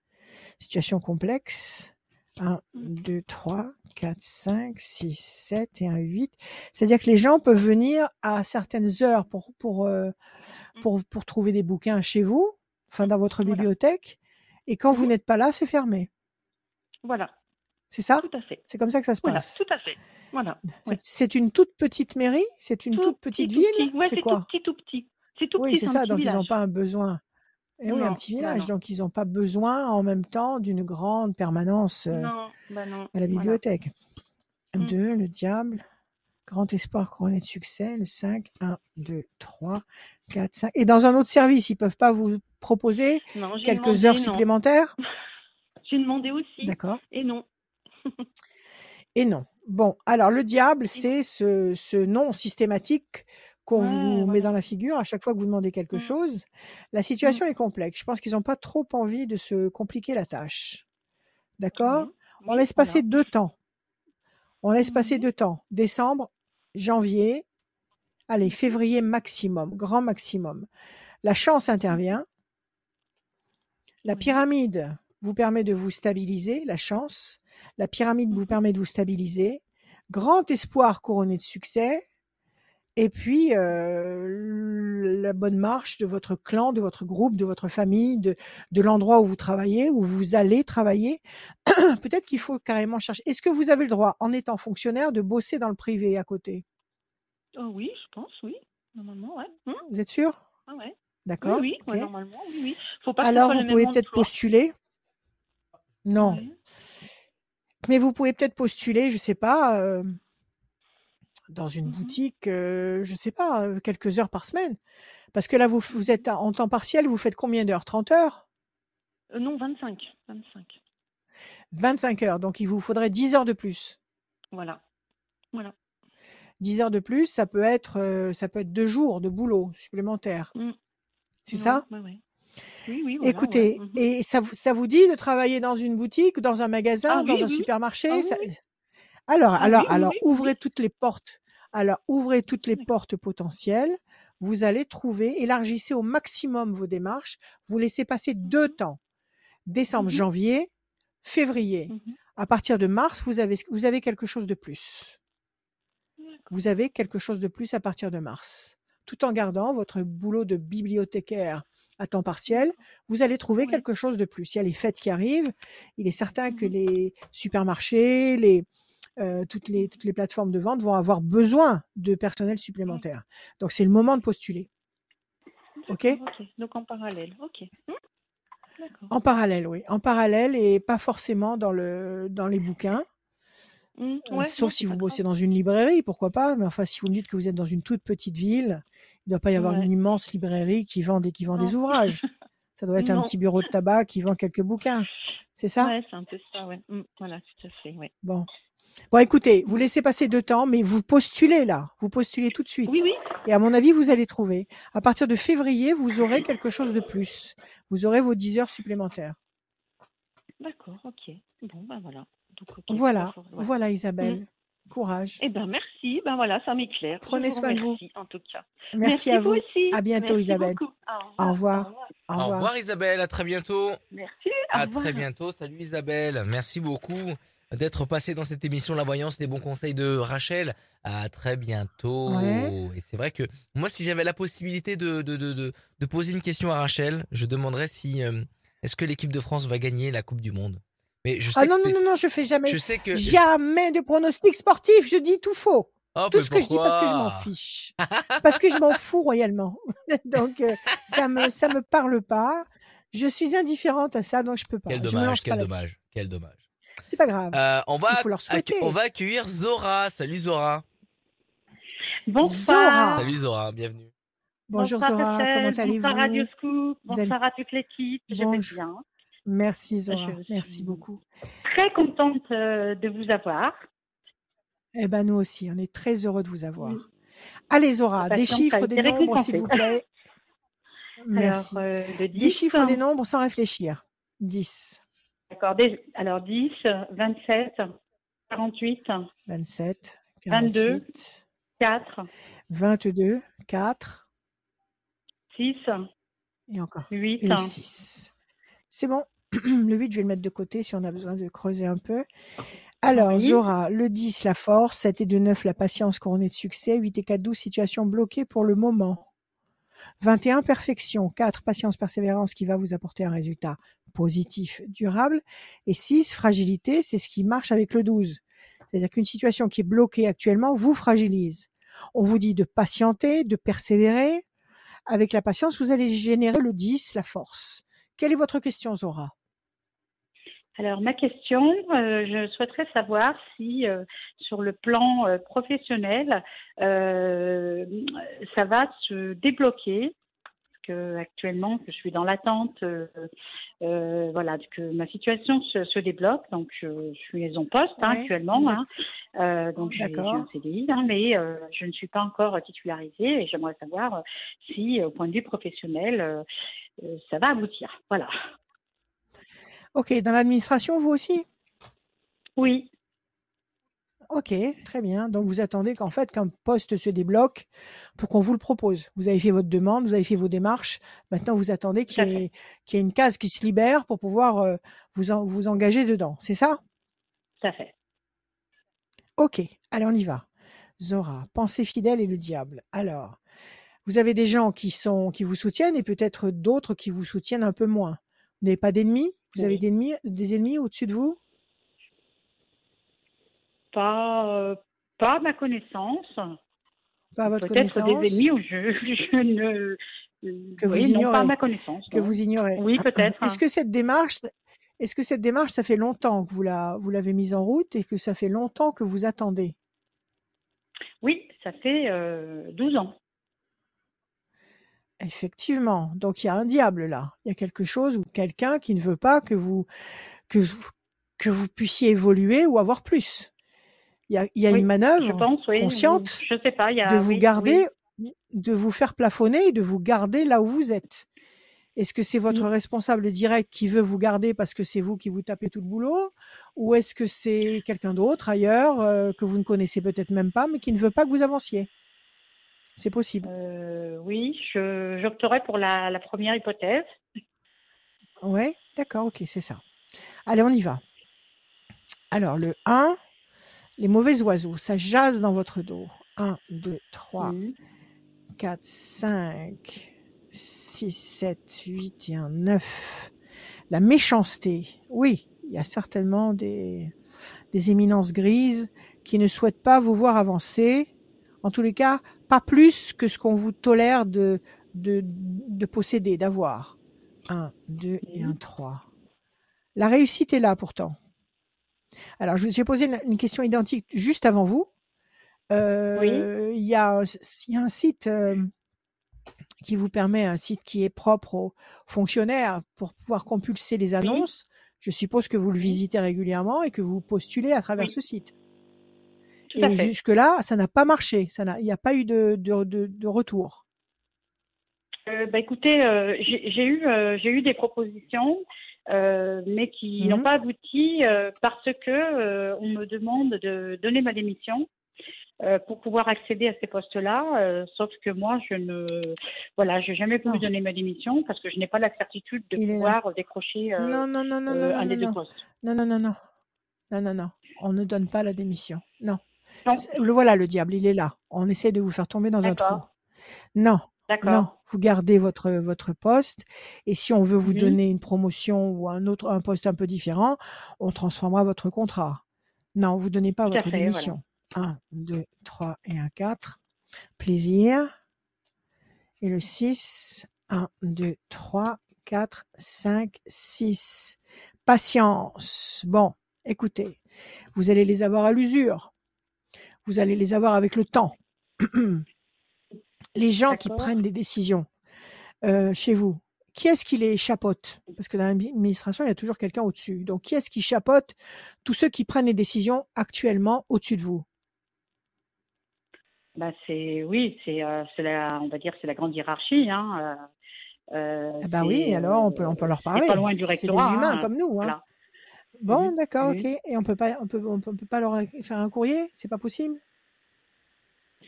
Situation complexe. 1, Mm. 2, 3, 4, 5, 6, 7 et un 8. C'est-à-dire que les gens peuvent venir à certaines heures pour, pour, euh, Mm. pour, pour trouver des bouquins chez vous, enfin dans votre Voilà. bibliothèque. Et quand vous Mhm. n'êtes pas là, c'est fermé. Voilà, C'est ça? Tout à fait. C'est comme ça que ça se Voilà, passe. tout à fait. Voilà. C'est- ouais. C'est une toute petite mairie? C'est une Tout toute petit, petite tout ville? petit. Ouais, C'est quoi? tout petit, tout petit. C'est tout Oui, petit, c'est c'est ça. petit Donc ils n'ont village. pas un besoin. Et oui, un petit village. Donc ils n'ont pas besoin en même temps d'une grande permanence euh, Non, bah non. à la Voilà. bibliothèque. Mm. 2, le diable. Grand espoir couronné de succès. Le 5, 1, 2, 3, 4, 5. Et dans un autre service, ils peuvent pas vous proposer quelques demandé, heures supplémentaires? J'ai demandé aussi. D'accord. Et non. Et non. Bon, alors le diable, c'est ce, ce nom systématique qu'on vous met dans la figure à chaque fois que vous demandez quelque Mm. chose. La Mm. situation est complexe. Je pense qu'ils n'ont pas trop envie de se compliquer la tâche. D'accord? On laisse passer deux temps. On laisse passer Mhm. deux temps. Décembre, janvier, allez, février maximum, grand maximum. La chance intervient. La pyramide vous permet de vous stabiliser, la chance. La pyramide vous permet de vous stabiliser. Grand espoir couronné de succès. Et puis, euh, la bonne marche de votre clan, de votre groupe, de votre famille, de, de l'endroit où vous travaillez, où vous allez travailler. Peut-être qu'il faut carrément chercher. Est-ce que vous avez le droit, en étant fonctionnaire, de bosser dans le privé à côté? Oh oui, je pense, oui. Normalement, ouais. Hmm, Vous êtes sûr? Ah ouais. Oui, D'accord oui, ok. ouais, normalement, oui, oui. Faut pas Alors, vous pouvez peut-être postuler? Non. Ouais. Mais vous pouvez peut-être postuler, je sais pas, euh, dans une Mhm. boutique, euh, je sais pas, quelques heures par semaine. Parce que là, vous, vous êtes en temps partiel, vous faites combien d'heures? 30 heures? Euh, non, 25. 25. 25 heures. Donc, il vous faudrait 10 heures de plus. Voilà. Voilà. 10 heures de plus, ça peut être, euh, ça peut être deux jours de boulot supplémentaire. Mm. C'est Ouais, ça? ouais, ouais. Oui, oui, voilà, Écoutez. Mhm. et ça, vous- ça vous dit de travailler dans une boutique, dans un magasin, Ah dans oui, un supermarché Ah ça-. Alors, alors, alors, ouvrez toutes les portes. Alors, ouvrez toutes les portes potentielles. Vous allez trouver, élargissez au maximum vos démarches. Vous laissez passer deux Mhm. temps. Décembre, Mhm. janvier, février. Mhm. À partir de mars, vous avez, vous avez quelque chose de plus. Vous avez quelque chose de plus à partir de mars. Tout en gardant votre boulot de bibliothécaire à temps partiel, vous allez trouver Ouais. quelque chose de plus. Il y a les fêtes qui arrivent. Il est certain que les supermarchés, les, euh, toutes, les, toutes les plateformes de vente vont avoir besoin de personnel supplémentaire. Donc, c'est le moment de postuler. OK? Donc en parallèle. Ok. D'accord. En parallèle, oui. En parallèle et pas forcément dans, le, dans les bouquins. Hmm, Euh, Ouais, sauf ouais, si vous bossez dans une librairie, pourquoi pas. Mais enfin, si vous me dites que vous êtes dans une toute petite ville, il ne doit pas y avoir Ouais. une immense librairie qui vend des, qui vend des ouvrages. Ça doit être un petit bureau de tabac qui vend quelques bouquins. C'est ça? Ouais, c'est un peu ça, ouais. Hmm, Voilà, tout à fait, ouais. Bon. Bon, écoutez, vous laissez passer deux temps, mais vous postulez là. Vous postulez tout de suite. Oui, oui. Et à mon avis, vous allez trouver. À partir de février, vous aurez quelque chose de plus. Vous aurez vos 10 heures supplémentaires. D'accord, ok. Bon, ben voilà. Donc. Voilà, voilà. voilà Isabelle. Courage. Eh ben merci, ben voilà, ça m'éclaire. Prenez soin de vous. remercie, en tout cas. Merci, à vous. aussi. À bientôt, Merci Isabelle. beaucoup. Au revoir. Au Au revoir. revoir Isabelle, à très bientôt. Merci. au À revoir. très bientôt. Salut Isabelle. Merci beaucoup d'être passé dans cette émission La Voyance, les bons conseils de Rachel. À très bientôt. Ouais. Et c'est vrai que moi, si j'avais la possibilité de, de, de, de, poser une question à Rachel, je demanderais si euh, est-ce que l'équipe de France va gagner la Coupe du Monde? Mais je sais Ah non, que non, non, non, je fais jamais. je sais que Jamais de pronostic sportif, je dis tout faux. Oh, Tout ce que je dis parce que je m'en fiche. parce que je m'en fous royalement. donc euh, ça me ça me parle pas. Je suis indifférente à ça, donc je peux pas. Quel dommage, quel dommage, quel dommage. C'est pas grave. Euh, on va Il faut leur accu- souhaiter. on va accueillir Zora. Salut Zora. Bonsoir. Salut Zora, bienvenue. Bonjour bonsoir Zora, comment Bonsoir allez-vous? Radio Scoop. Allez- Bonsoir à toute l'équipe. J'aime bien. Merci Zora, Je merci beaucoup. Très contente euh, de vous avoir. Eh ben nous aussi, on est très heureux de vous avoir. Allez Zora, des chiffres, des nombres s'il vous plaît. Merci. Alors, euh, de 10, Des chiffres, des nombres sans réfléchir. 10, D'accord. des- Alors, 10, 27, 48, 27, 22. 48, 4, 22, 4 6, et encore. 8, Et le 6. C'est bon. Le 8, je vais le mettre de côté si on a besoin de creuser un peu. Alors. Zora, le 10, la force, 7 et 2, 9, la patience couronnée de succès, 8 et 4, 12, situation bloquée pour le moment. 21, perfection, 4, patience, persévérance qui va vous apporter un résultat positif, durable. Et 6, fragilité, c'est ce qui marche avec le 12. C'est-à-dire qu'une situation qui est bloquée actuellement vous fragilise. On vous dit de patienter, de persévérer. Avec la patience, vous allez générer le 10, la force. Quelle est votre question, Zora? Alors, ma question, euh, je souhaiterais savoir si, euh, sur le plan euh, professionnel, ça va se débloquer que actuellement je suis dans l'attente, voilà, que ma situation se, se débloque. Donc je, je suis en poste hein, Ouais, actuellement, hein. donc j'ai un CDI, hein, mais je ne suis pas encore titularisée et j'aimerais savoir si, au point de vue professionnel, ça va aboutir. Voilà. Ok, dans l'administration, vous aussi? Oui, Ok, très bien. Donc vous attendez qu'en fait qu'un poste se débloque pour qu'on vous le propose. Vous avez fait votre demande, vous avez fait vos démarches. Maintenant, vous attendez qu'il y ait, qu'il y ait une case qui se libère pour pouvoir euh, vous, en- vous engager dedans. C'est ça? Tout à fait. Ok, allez, on y va. Zora, pensée fidèle et le diable. Alors, vous avez des gens qui sont qui vous soutiennent et peut-être d'autres qui vous soutiennent un peu moins. Vous n'avez pas d'ennemis? Vous avez des ennemis, des ennemis au-dessus de vous? Pas, euh, pas à ma connaissance. Pas à votre Peut-être des connaissance? ennemis où je, je ne. Que vous non, pas à ignorez? ma connaissance. que vous ignorez. Oui, peut-être. Est-ce que cette démarche, est-ce que cette démarche, ça fait longtemps que vous la, vous l'avez mise en route et que ça fait longtemps que vous attendez? Oui, ça fait euh, 12 ans. Effectivement. Donc il y a un diable là. Il y a quelque chose ou quelqu'un qui ne veut pas que vous, que vous, que vous puissiez évoluer ou avoir plus. Il y a, il y a une je manœuvre pense, oui. consciente Je sais pas, il y de vous Oui, garder, de vous faire plafonner et de vous garder là où vous êtes. Est-ce que c'est votre responsable direct qui veut vous garder parce que c'est vous qui vous tapez tout le boulot Ou est-ce que c'est quelqu'un d'autre ailleurs euh, que vous ne connaissez peut-être même pas mais qui ne veut pas que vous avanciez? C'est possible. Euh, oui, j'opterais pour la, la première hypothèse. Ouais, d'accord, ok, c'est ça. Allez, on y va. Alors, le 1, les mauvais oiseaux, ça jase dans votre dos. 1, 2, 3, Mhm. 4, 5, 6, 7, 8 et un 9. La méchanceté. Oui, il y a certainement des, des éminences grises qui ne souhaitent pas vous voir avancer. En tous les cas, pas plus que ce qu'on vous tolère de, de, de posséder, d'avoir. 1, 2 et un Mhm. 3. La réussite est là pourtant. Alors, je vous- j'ai posé une, une question identique juste avant vous. Euh, Il y, a, un- il y a un site euh, qui vous permet, un site qui est propre aux fonctionnaires pour pouvoir compulser les annonces. Je suppose que vous le Oui. visitez régulièrement et que vous postulez à travers Oui. ce site. Tout Et jusque-là, ça n'a pas marché. Il n'y a pas eu de, de, de, de retour. Euh, bah, écoutez, euh, j'ai eu, euh, des propositions, euh, mais qui n'ont Mhm. pas abouti euh, parce que euh, on me demande de donner ma démission pour pouvoir accéder à ces postes-là. sauf que moi, je ne, voilà, j'ai jamais pu Non. donner ma démission parce que je n'ai pas la certitude de Il pouvoir décrocher Non, non, non, non, non, un non, des non, deux non. postes. Non, non, non, non. Non, non, non. On ne donne pas la démission. Non. Non, Le voilà, le diable, il est là. On essaie de vous faire tomber dans un trou. Non, non. Vous gardez votre, votre poste. Et si on veut vous Mhm. donner une promotion ou un autre, un poste un peu différent, on transformera votre contrat. Non, vous donnez pas Tout votre fait, voilà. démission. 1, 2, 3 et un 4. Plaisir. Et le 6. 1, 2, 3, 4, 5, 6. Patience. Bon, écoutez, vous allez les avoir à l'usure. Vous allez les avoir avec le temps. les gens qui prennent des décisions euh, chez vous, qui est-ce qui les chapeaute Parce que dans l'administration, il y a toujours quelqu'un au-dessus. Donc, qui est-ce qui chapeaute tous ceux qui prennent les décisions actuellement au-dessus de vous? Bah c'est oui, c'est euh, c'est la, on va dire, c'est la grande hiérarchie, hein. euh, euh, Ah bah oui, c'est alors on peut, on peut leur c'est parler. pas loin du C'est des rectorat, humains hein. comme nous. Hein. Voilà. Bon, d'accord, ok. Et on peut pas, on peut, on peut, on peut pas leur faire un courrier? C'est pas possible?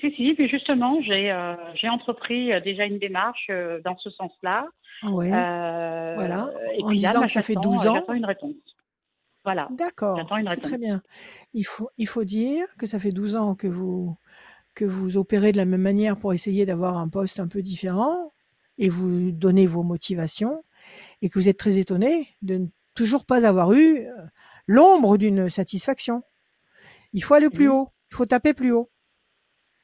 Si, si, puis justement, j'ai euh, j'ai entrepris euh, déjà une démarche euh, dans ce sens-là. Euh, Voilà, et en puis là, disant bah, que ça fait j'attends, 12 euh, ans. J'attends une réponse. Voilà, D'accord, j'attends une c'est réponse. très bien. Il faut, il faut dire que ça fait 12 ans que vous, que vous opérez de la même manière pour essayer d'avoir un poste un peu différent et vous donnez vos motivations et que vous êtes très étonné de ne toujours pas avoir eu euh, l'ombre d'une satisfaction. Il faut aller plus Mhm. haut, il faut taper plus haut.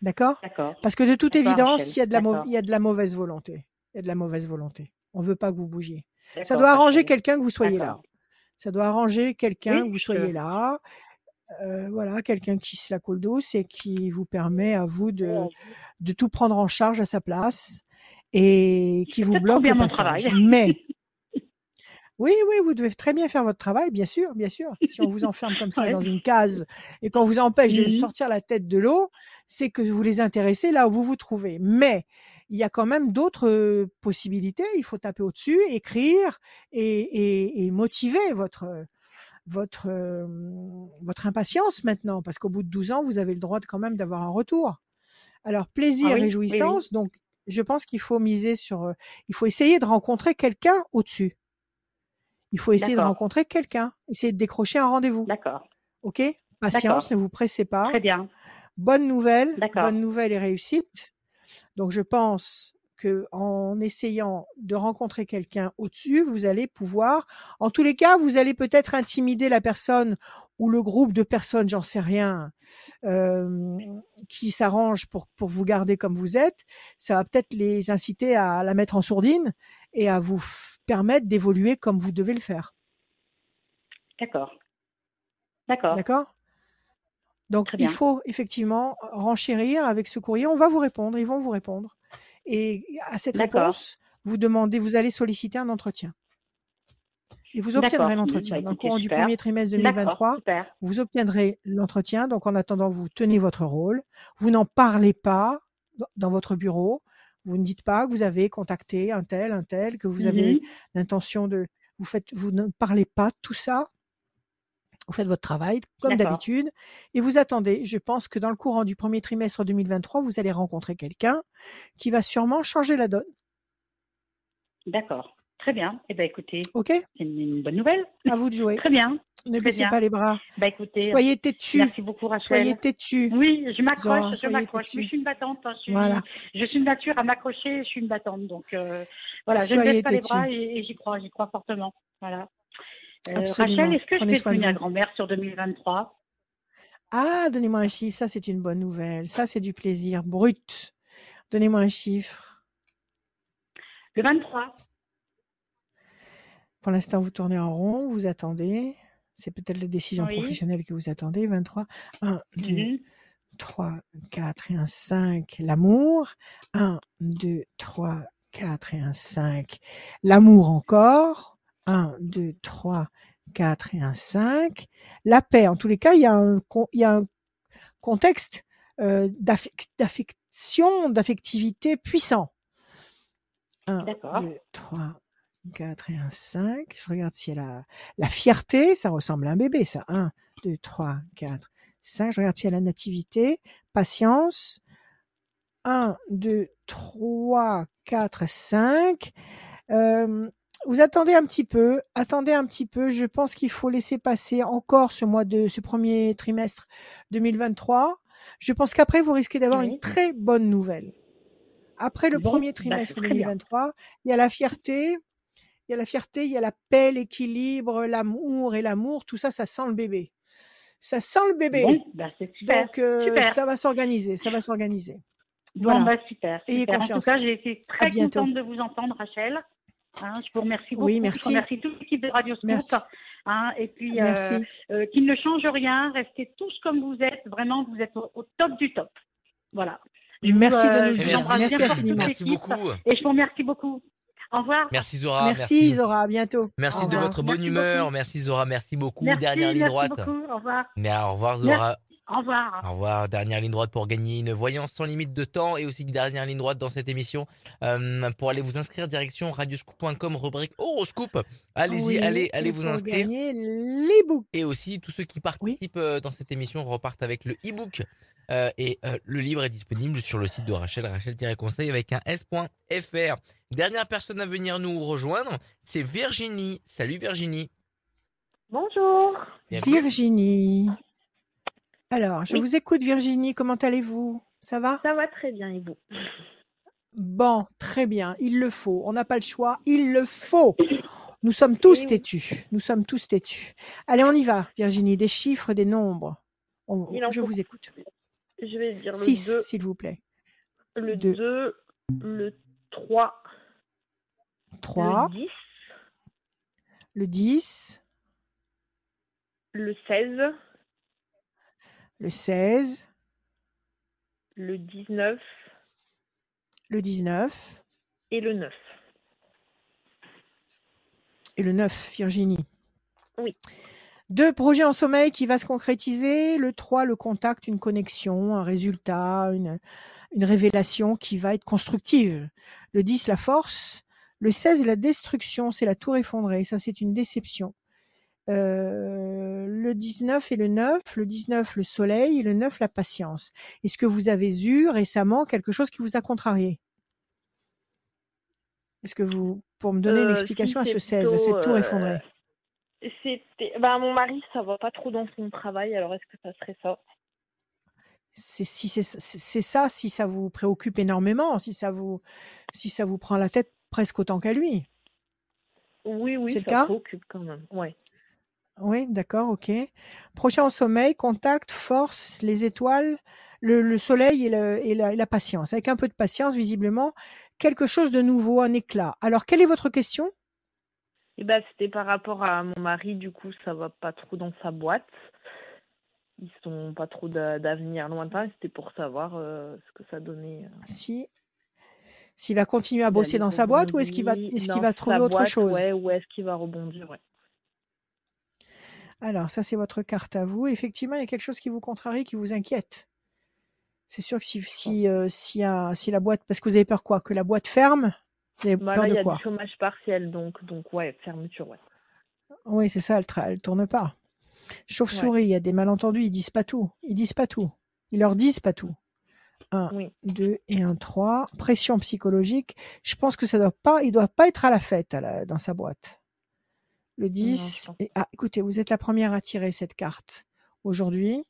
D'accord? D'accord. Parce que de toute évidence, il y, a de la mau- D'accord. il y a de la mauvaise volonté. Il y a de la mauvaise volonté. On veut pas que vous bougiez. Ça doit arranger quelqu'un que vous soyez là. Ça doit arranger quelqu'un Oui, que vous soyez là. Euh, voilà, quelqu'un qui se la coule douce et qui vous permet à vous de, de tout prendre en charge à sa place et qui vous bloque le mon passage. travail. Mais oui, oui, vous devez très bien faire votre travail, bien sûr, bien sûr. Si on vous enferme comme ça Ouais. dans une case et qu'on vous empêche de Mhm. sortir la tête de l'eau, c'est que vous les intéressez là où vous vous trouvez. Mais il y a quand même d'autres possibilités. Il faut taper au-dessus, écrire et, et- et motiver votre votre votre impatience maintenant, parce qu'au bout de 12 ans, vous avez le droit de, quand même d'avoir un retour. Alors plaisir, Ah oui, oui, oui. réjouissance. Donc je pense qu'il faut miser sur, il faut essayer de rencontrer quelqu'un au-dessus. Il faut essayer de rencontrer quelqu'un, essayer de décrocher un rendez-vous. D'accord. Ok? Patience, ne vous pressez pas. Très bien. Bonne nouvelle, D'accord. bonne nouvelle et réussite. Donc je pense que en essayant de rencontrer quelqu'un au-dessus, vous allez pouvoir, en tous les cas, vous allez peut-être intimider la personne ou le groupe de personnes, j'en sais rien, euh, qui s'arrangent pour pour vous garder comme vous êtes. Ça va peut-être les inciter à la mettre en sourdine et à vous permettre d'évoluer comme vous devez le faire. D'accord. D'accord. D'accord? Donc, il faut effectivement renchérir avec ce courrier. On va vous répondre, ils vont vous répondre. Et à cette réponse, vous demandez, vous allez solliciter un entretien. Et vous obtiendrez D'accord. l'entretien. Bah, Dans le courant du premier trimestre D'accord. 2023, Super. vous obtiendrez l'entretien. Donc, en attendant, vous tenez votre rôle. Vous n'en parlez pas dans votre bureau. Vous ne dites pas que vous avez contacté un tel, un tel, que vous avez l'intention de. Vous faites, vous ne parlez pas de tout ça. Vous faites votre travail comme d'habitude et vous attendez. Je pense que dans le courant du premier trimestre 2023, vous allez rencontrer quelqu'un qui va sûrement changer la donne. D'accord. Très bien. Eh ben, écoutez, Ok c'est une, une bonne nouvelle. À vous de jouer. Très bien. Ne très baissez bien. pas les bras. Bah, écoutez, Soyez têtu. merci beaucoup, Rachel. Soyez têtu. Oui, je m'accroche, je m'accroche. je suis une battante. hein, Je suis, Voilà. je suis une nature à m'accrocher. Je suis une battante. Donc euh, voilà, je ne baisse pas les bras et, et j'y crois, j'y crois fortement. Voilà. Euh. Rachel, est-ce que Prenez je peux devenir grand-mère sur 2023 Ah, donnez-moi un chiffre. Ça, c'est une bonne nouvelle. Ça, c'est du plaisir brut. Donnez-moi un chiffre. Le 23. Pour l'instant, vous tournez en rond. Vous attendez. C'est peut-être la décision Oui. professionnelle que vous attendez. 23. 1, 2, Mhm. 3, 4 et un 5, l'amour. 1, 2, 3, 4 et un 5, l'amour encore. 1, 2, 3, 4 et un 5. La paix, en tous les cas, il y a un, il y a un contexte euh, d'affec- d'affection, d'affectivité puissant. 1, D'accord. 2, 3, 4 et un 5. Je regarde si elle a la fierté, ça ressemble à un bébé, ça. 1, 2, 3, 4, 5. Je regarde si elle a la nativité, patience. 1, 2, 3, 4, 5. Euh, vous attendez un petit peu, attendez un petit peu. Je pense qu'il faut laisser passer encore ce mois de ce premier trimestre 2023. Je pense qu'après vous risquez d'avoir une très bonne nouvelle. Après le Bon, premier bah, trimestre c'est très bien. 2023, il y a la fierté, il y a la fierté, il y a la paix, l'équilibre, l'amour et l'amour. Tout ça, ça sent le bébé. Ça sent le bébé. Bon, bah, c'est super. Donc euh, super. ça va s'organiser, ça va s'organiser. Bon, bah, super. Ayez super. En tout cas, j'ai été très contente de vous entendre, Rachel. Hein, je vous remercie beaucoup. Oui, Je merci. remercie toute l'équipe de Radio Scoop. Merci. Hein, et puis, euh, Merci. euh, qu'il ne change rien. Restez tous comme vous êtes. Vraiment, vous êtes au, au top du top. Voilà. Je vous, Merci de nous le je dire. Merci Merci l'équipe. beaucoup. Et je vous remercie beaucoup. Au revoir. Merci Zora. merci, Zora, à bientôt. Merci Au de revoir. votre bonne Merci humeur. beaucoup. Merci Zora. Merci beaucoup. Merci, Dernière ligne merci droite. beaucoup. Au revoir. Mais au revoir Zora. Au revoir. Au revoir. Dernière ligne droite pour gagner une voyance sans limite de temps et aussi dernière ligne droite dans cette émission euh, pour aller vous inscrire direction radioscoop.com rubrique horoscope. Allez-y, Oui, allez, allez vous inscrire. gagner l'e-book. Et aussi tous ceux qui participent euh, dans cette émission repartent avec le e-book. Euh, et euh, le livre est disponible sur le site de Rachel, rachel-conseil avec un s.fr. Dernière personne à venir nous rejoindre, c'est Virginie. Salut Virginie. Bonjour. Bienvenue. Virginie. Alors, je Oui. vous écoute Virginie, comment allez-vous? Ça va? Ça va très bien et vous? Bon, très bien, il le faut. On n'a pas le choix, il le faut. Nous sommes tous Eh oui. têtus. Nous sommes tous têtus. Allez, on y va, Virginie. Des chiffres, des nombres. On- Il en je faut- vous écoute. Je vais dire le 6, 2, s'il vous plaît. le deux. 2, le 3, 3, le 10, le 10, le 16, le 16, le 19, le 19, et le 9. Et le 9, Virginie. Oui. Deux projets en sommeil qui va se concrétiser. Le 3, le contact, une connexion, un résultat, une, une révélation qui va être constructive. Le 10, la force. Le 16, la destruction, c'est la tour effondrée. Ça, c'est une déception. Euh, le 19 et le 9, le 19 le soleil et le 9 la patience. Est-ce que vous avez eu récemment quelque chose qui vous a contrarié? Est-ce que vous, pour me donner une Euh, explication si, à ce c'est 16, à cette plutôt, tour euh, effondrée C'était. Bah, mon mari, ça va pas trop dans son travail, alors est-ce que ça serait ça? C'est si c'est ça, si ça vous préoccupe énormément, si ça vous si ça vous prend la tête presque autant qu'à lui. Oui, oui, C'est le ça cas? préoccupe quand même. Ouais. Oui, d'accord, ok. Prochain au sommeil, contact, force, les étoiles, le, le soleil et, le- et la, et la patience. Avec un peu de patience, visiblement, quelque chose de nouveau, un éclat. Alors, quelle est votre question? Et bah, c'était par rapport à mon mari, du coup, ça va pas trop dans sa boîte. Ils sont pas trop d'a- d'avenir lointain, c'était pour savoir euh, ce que ça donnait. euh. Si s'il va continuer à bosser dans sa boîte ou est-ce qu'il va est-ce qu'il va trouver autre boîte, chose? Ouais, ou est-ce qu'il va rebondir, ouais. Alors, ça, c'est votre carte à vous. Effectivement, il y a quelque chose qui vous contrarie, qui vous inquiète. C'est sûr que si, si, euh, si, la boîte, parce que vous avez peur quoi? Que la boîte ferme? Vous avez Bah, peur là, il y a quoi? du chômage partiel, donc, donc ouais, fermeture, ouais. Oui, c'est ça, elle, tra- elle tourne pas. Chauve-souris, il y a des malentendus, ils disent pas tout. Ils disent pas tout. Ils leur disent pas tout. Un, Oui. deux et un, trois. Pression psychologique. Je pense que ça doit pas, il doit pas être à la fête à la- dans sa boîte. Le je 10. pense et- ah, écoutez, vous êtes la première à tirer cette carte aujourd'hui.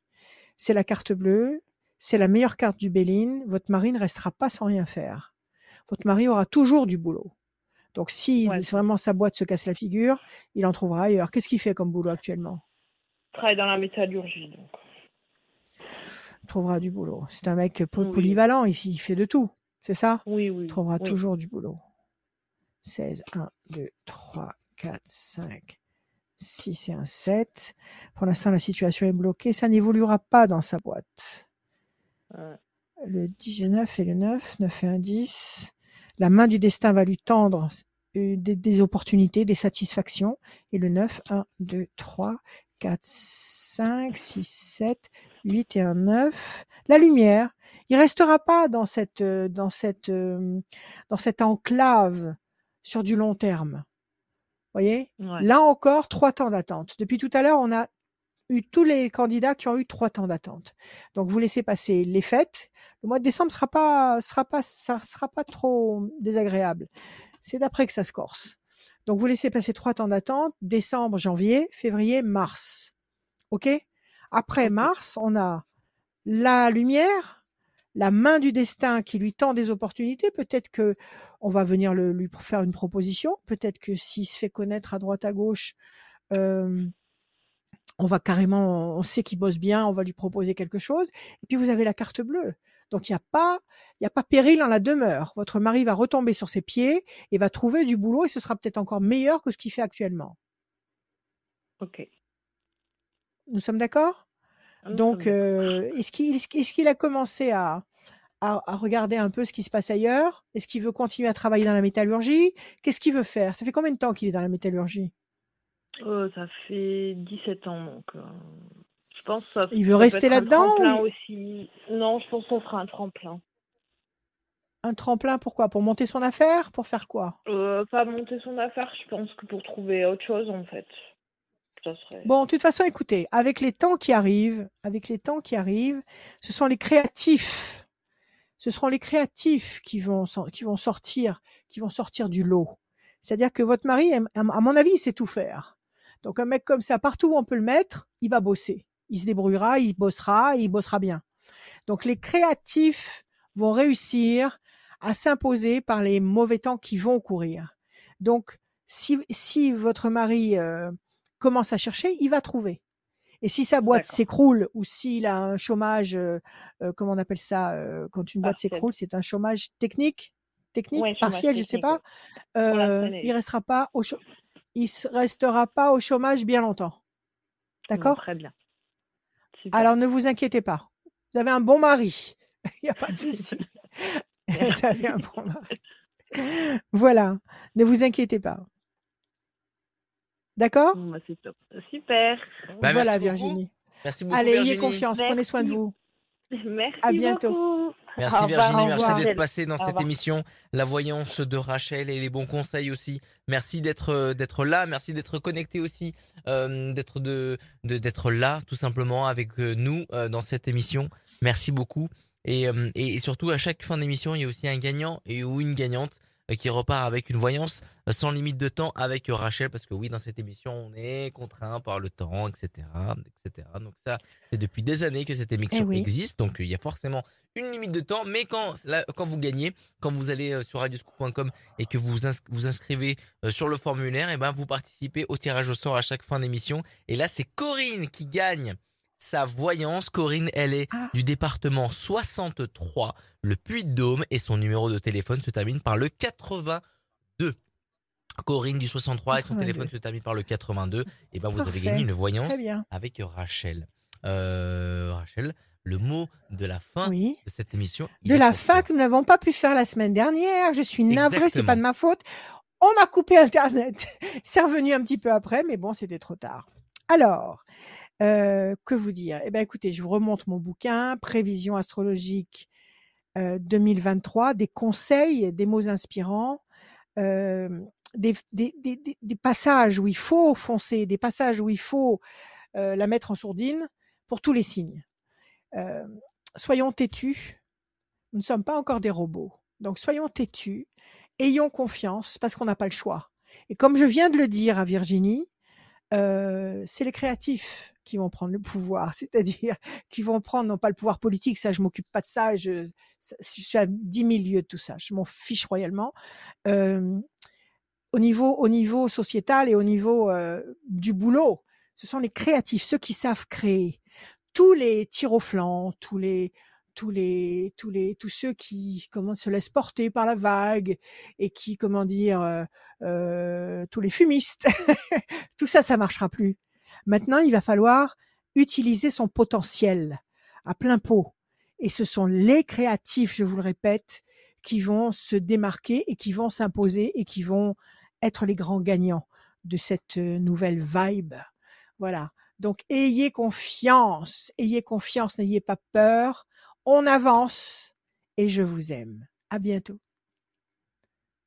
C'est la carte bleue. C'est la meilleure carte du Béline. Votre mari ne restera pas sans rien faire. Votre mari aura toujours du boulot. Donc, si Ouais, vraiment sa boîte se casse la figure, il en trouvera ailleurs. Qu'est-ce qu'il fait comme boulot actuellement? Je travaille dans la métallurgie, donc. Il trouvera du boulot. C'est un mec Oui. polyvalent ici. Il fait de tout. C'est ça? Oui, oui. Il trouvera oui. toujours du boulot. 16, 1, 2, 3, 4, 5, 6 et un 7. Pour l'instant, la situation est bloquée. Ça n'évoluera pas dans sa boîte. Ouais. Le 19 et le 9, 9 et un 10. La main du destin va lui tendre euh, des, des opportunités, des satisfactions. Et le 9, 1, 2, 3, 4, 5, 6, 7, 8 et un 9. La lumière. Il restera pas dans cette, euh, dans cette, euh, dans cette enclave sur du long terme. Voyez? Ouais. Là encore, trois temps d'attente. Depuis tout à l'heure, on a eu tous les candidats qui ont eu trois temps d'attente. Donc, vous laissez passer les fêtes. Le mois de décembre sera pas, sera pas, ça sera pas trop désagréable. C'est d'après que ça se corse. Donc, vous laissez passer trois temps d'attente. Décembre, janvier, février, mars. OK? Après mars, on a la lumière, la main du destin qui lui tend des opportunités. Peut-être que on va venir le- lui faire une proposition. Peut-être que s'il se fait connaître à droite à gauche, euh, on va carrément, on sait qu'il bosse bien, on va lui proposer quelque chose. Et puis vous avez la carte bleue. Donc il n'y a pas, il a pas péril en la demeure. Votre mari va retomber sur ses pieds et va trouver du boulot et ce sera peut-être encore meilleur que ce qu'il fait actuellement. Ok. Nous sommes d'accord? Donc, sommes d'accord. euh, est-ce qu'il a commencé à, à, à regarder un peu ce qui se passe ailleurs? Est-ce qu'il veut continuer à travailler dans la métallurgie? Qu'est-ce qu'il veut faire? Ça fait combien de temps qu'il est dans la métallurgie? Euh, ça fait 17 ans, donc euh, je pense que ça, Il veut ça rester là-dedans ou aussi. Non, je pense que ça sera un tremplin. Un tremplin, pourquoi? Pour monter son affaire? Pour faire quoi? Pas monter son affaire, je pense que pour trouver autre chose, en fait. Bon, de toute façon, écoutez, avec les temps qui arrivent, avec les temps qui arrivent, ce sont les créatifs. Ce seront les créatifs qui vont, qui vont sortir, qui vont sortir du lot. C'est-à-dire que votre mari, à à mon avis, il sait tout faire. Donc un mec comme ça, partout où on peut le mettre, il va bosser. Il se débrouillera, il bossera, il bossera bien. Donc les créatifs vont réussir à s'imposer par les mauvais temps qui vont courir. Donc si, si votre mari euh, commence à chercher, il va trouver. Et si sa boîte s'écroule ou s'il a un chômage, euh, euh, comment on appelle ça, euh, quand une boîte s'écroule, c'est un chômage technique, technique, Ouais, partiel, je sais technique, pas. il est- il restera pas au il restera pas au chômage bien longtemps. Bon, D'accord? Très bien. Super. Alors ne vous inquiétez pas. Vous avez un bon mari. Il n'y a pas de souci. vous avez un bon mari. Voilà, ne vous inquiétez pas. D'accord Bon, bah, c'est top. Super. Bah, Voilà, merci beaucoup. Virginie. Merci beaucoup, Allez, ayez Virginie. confiance, prenez soin de vous. Merci À bientôt. beaucoup. Merci Au Virginie, au merci d'être passée dans Au cette émission, la voyance de Rachel et les bons conseils aussi. Merci d'être euh, d'être là, merci d'être connecté aussi, euh, d'être de de- d'être là tout simplement avec euh, nous euh, dans cette émission. Merci beaucoup et, euh, et et surtout à chaque fin d'émission il y a aussi un gagnant et ou une gagnante euh, qui repart avec une voyance euh, sans limite de temps avec Rachel parce que oui dans cette émission on est contraint par le temps etc etc donc ça c'est depuis des années que cette émission Eh oui. existe. Donc euh, il y a forcément une limite de temps mais quand là, quand vous gagnez quand vous allez euh, sur radioscoop.com et que vous ins- vous inscrivez euh, sur le formulaire et ben vous participez au tirage au sort à chaque fin d'émission. Et là c'est Corinne qui gagne sa voyance Corinne elle est Ah. du département 63 le Puy-de-Dôme et son numéro de téléphone se termine par le 82 Corinne du 63 et son 82. téléphone se termine par le 82 et ben vous avez gagné une voyance avec Rachel. Euh, Rachel, le mot de la fin Oui. de cette émission. De la fin que nous n'avons pas pu faire la semaine dernière. Je suis navrée, c'est pas de ma faute. On m'a coupé Internet. C'est revenu un petit peu après, mais bon, c'était trop tard. Alors, que vous dire? Eh bien, écoutez, je vous remonte mon bouquin, Prévision astrologique euh, 2023, des conseils, des mots inspirants, des, passages où il faut foncer, des passages où il faut la mettre en sourdine pour tous les signes. Soyons têtus. Nous ne sommes pas encore des robots. Donc soyons têtus, ayons confiance parce qu'on n'a pas le choix. Et comme je viens de le dire à Virginie, c'est les créatifs qui vont prendre le pouvoir, c'est-à-dire qui vont prendre non pas le pouvoir politique, ça je m'occupe pas de ça, je, suis à 10 000 lieues de tout ça, je m'en fiche royalement. Au niveau, au niveau sociétal et au niveau du boulot, ce sont les créatifs, ceux qui savent créer. Tous les tirs au flanc, tous les, tous les, tous les, tous ceux qui comment se laissent porter par la vague et qui, comment dire, tous les fumistes, tout ça, ça marchera plus. Maintenant, il va falloir utiliser son potentiel à plein pot. Et ce sont les créatifs, je vous le répète, qui vont se démarquer et qui vont s'imposer et qui vont être les grands gagnants de cette euh, nouvelle vibe. Voilà. Donc, ayez confiance, ayez confiance, n'ayez pas peur. On avance et je vous aime. À bientôt.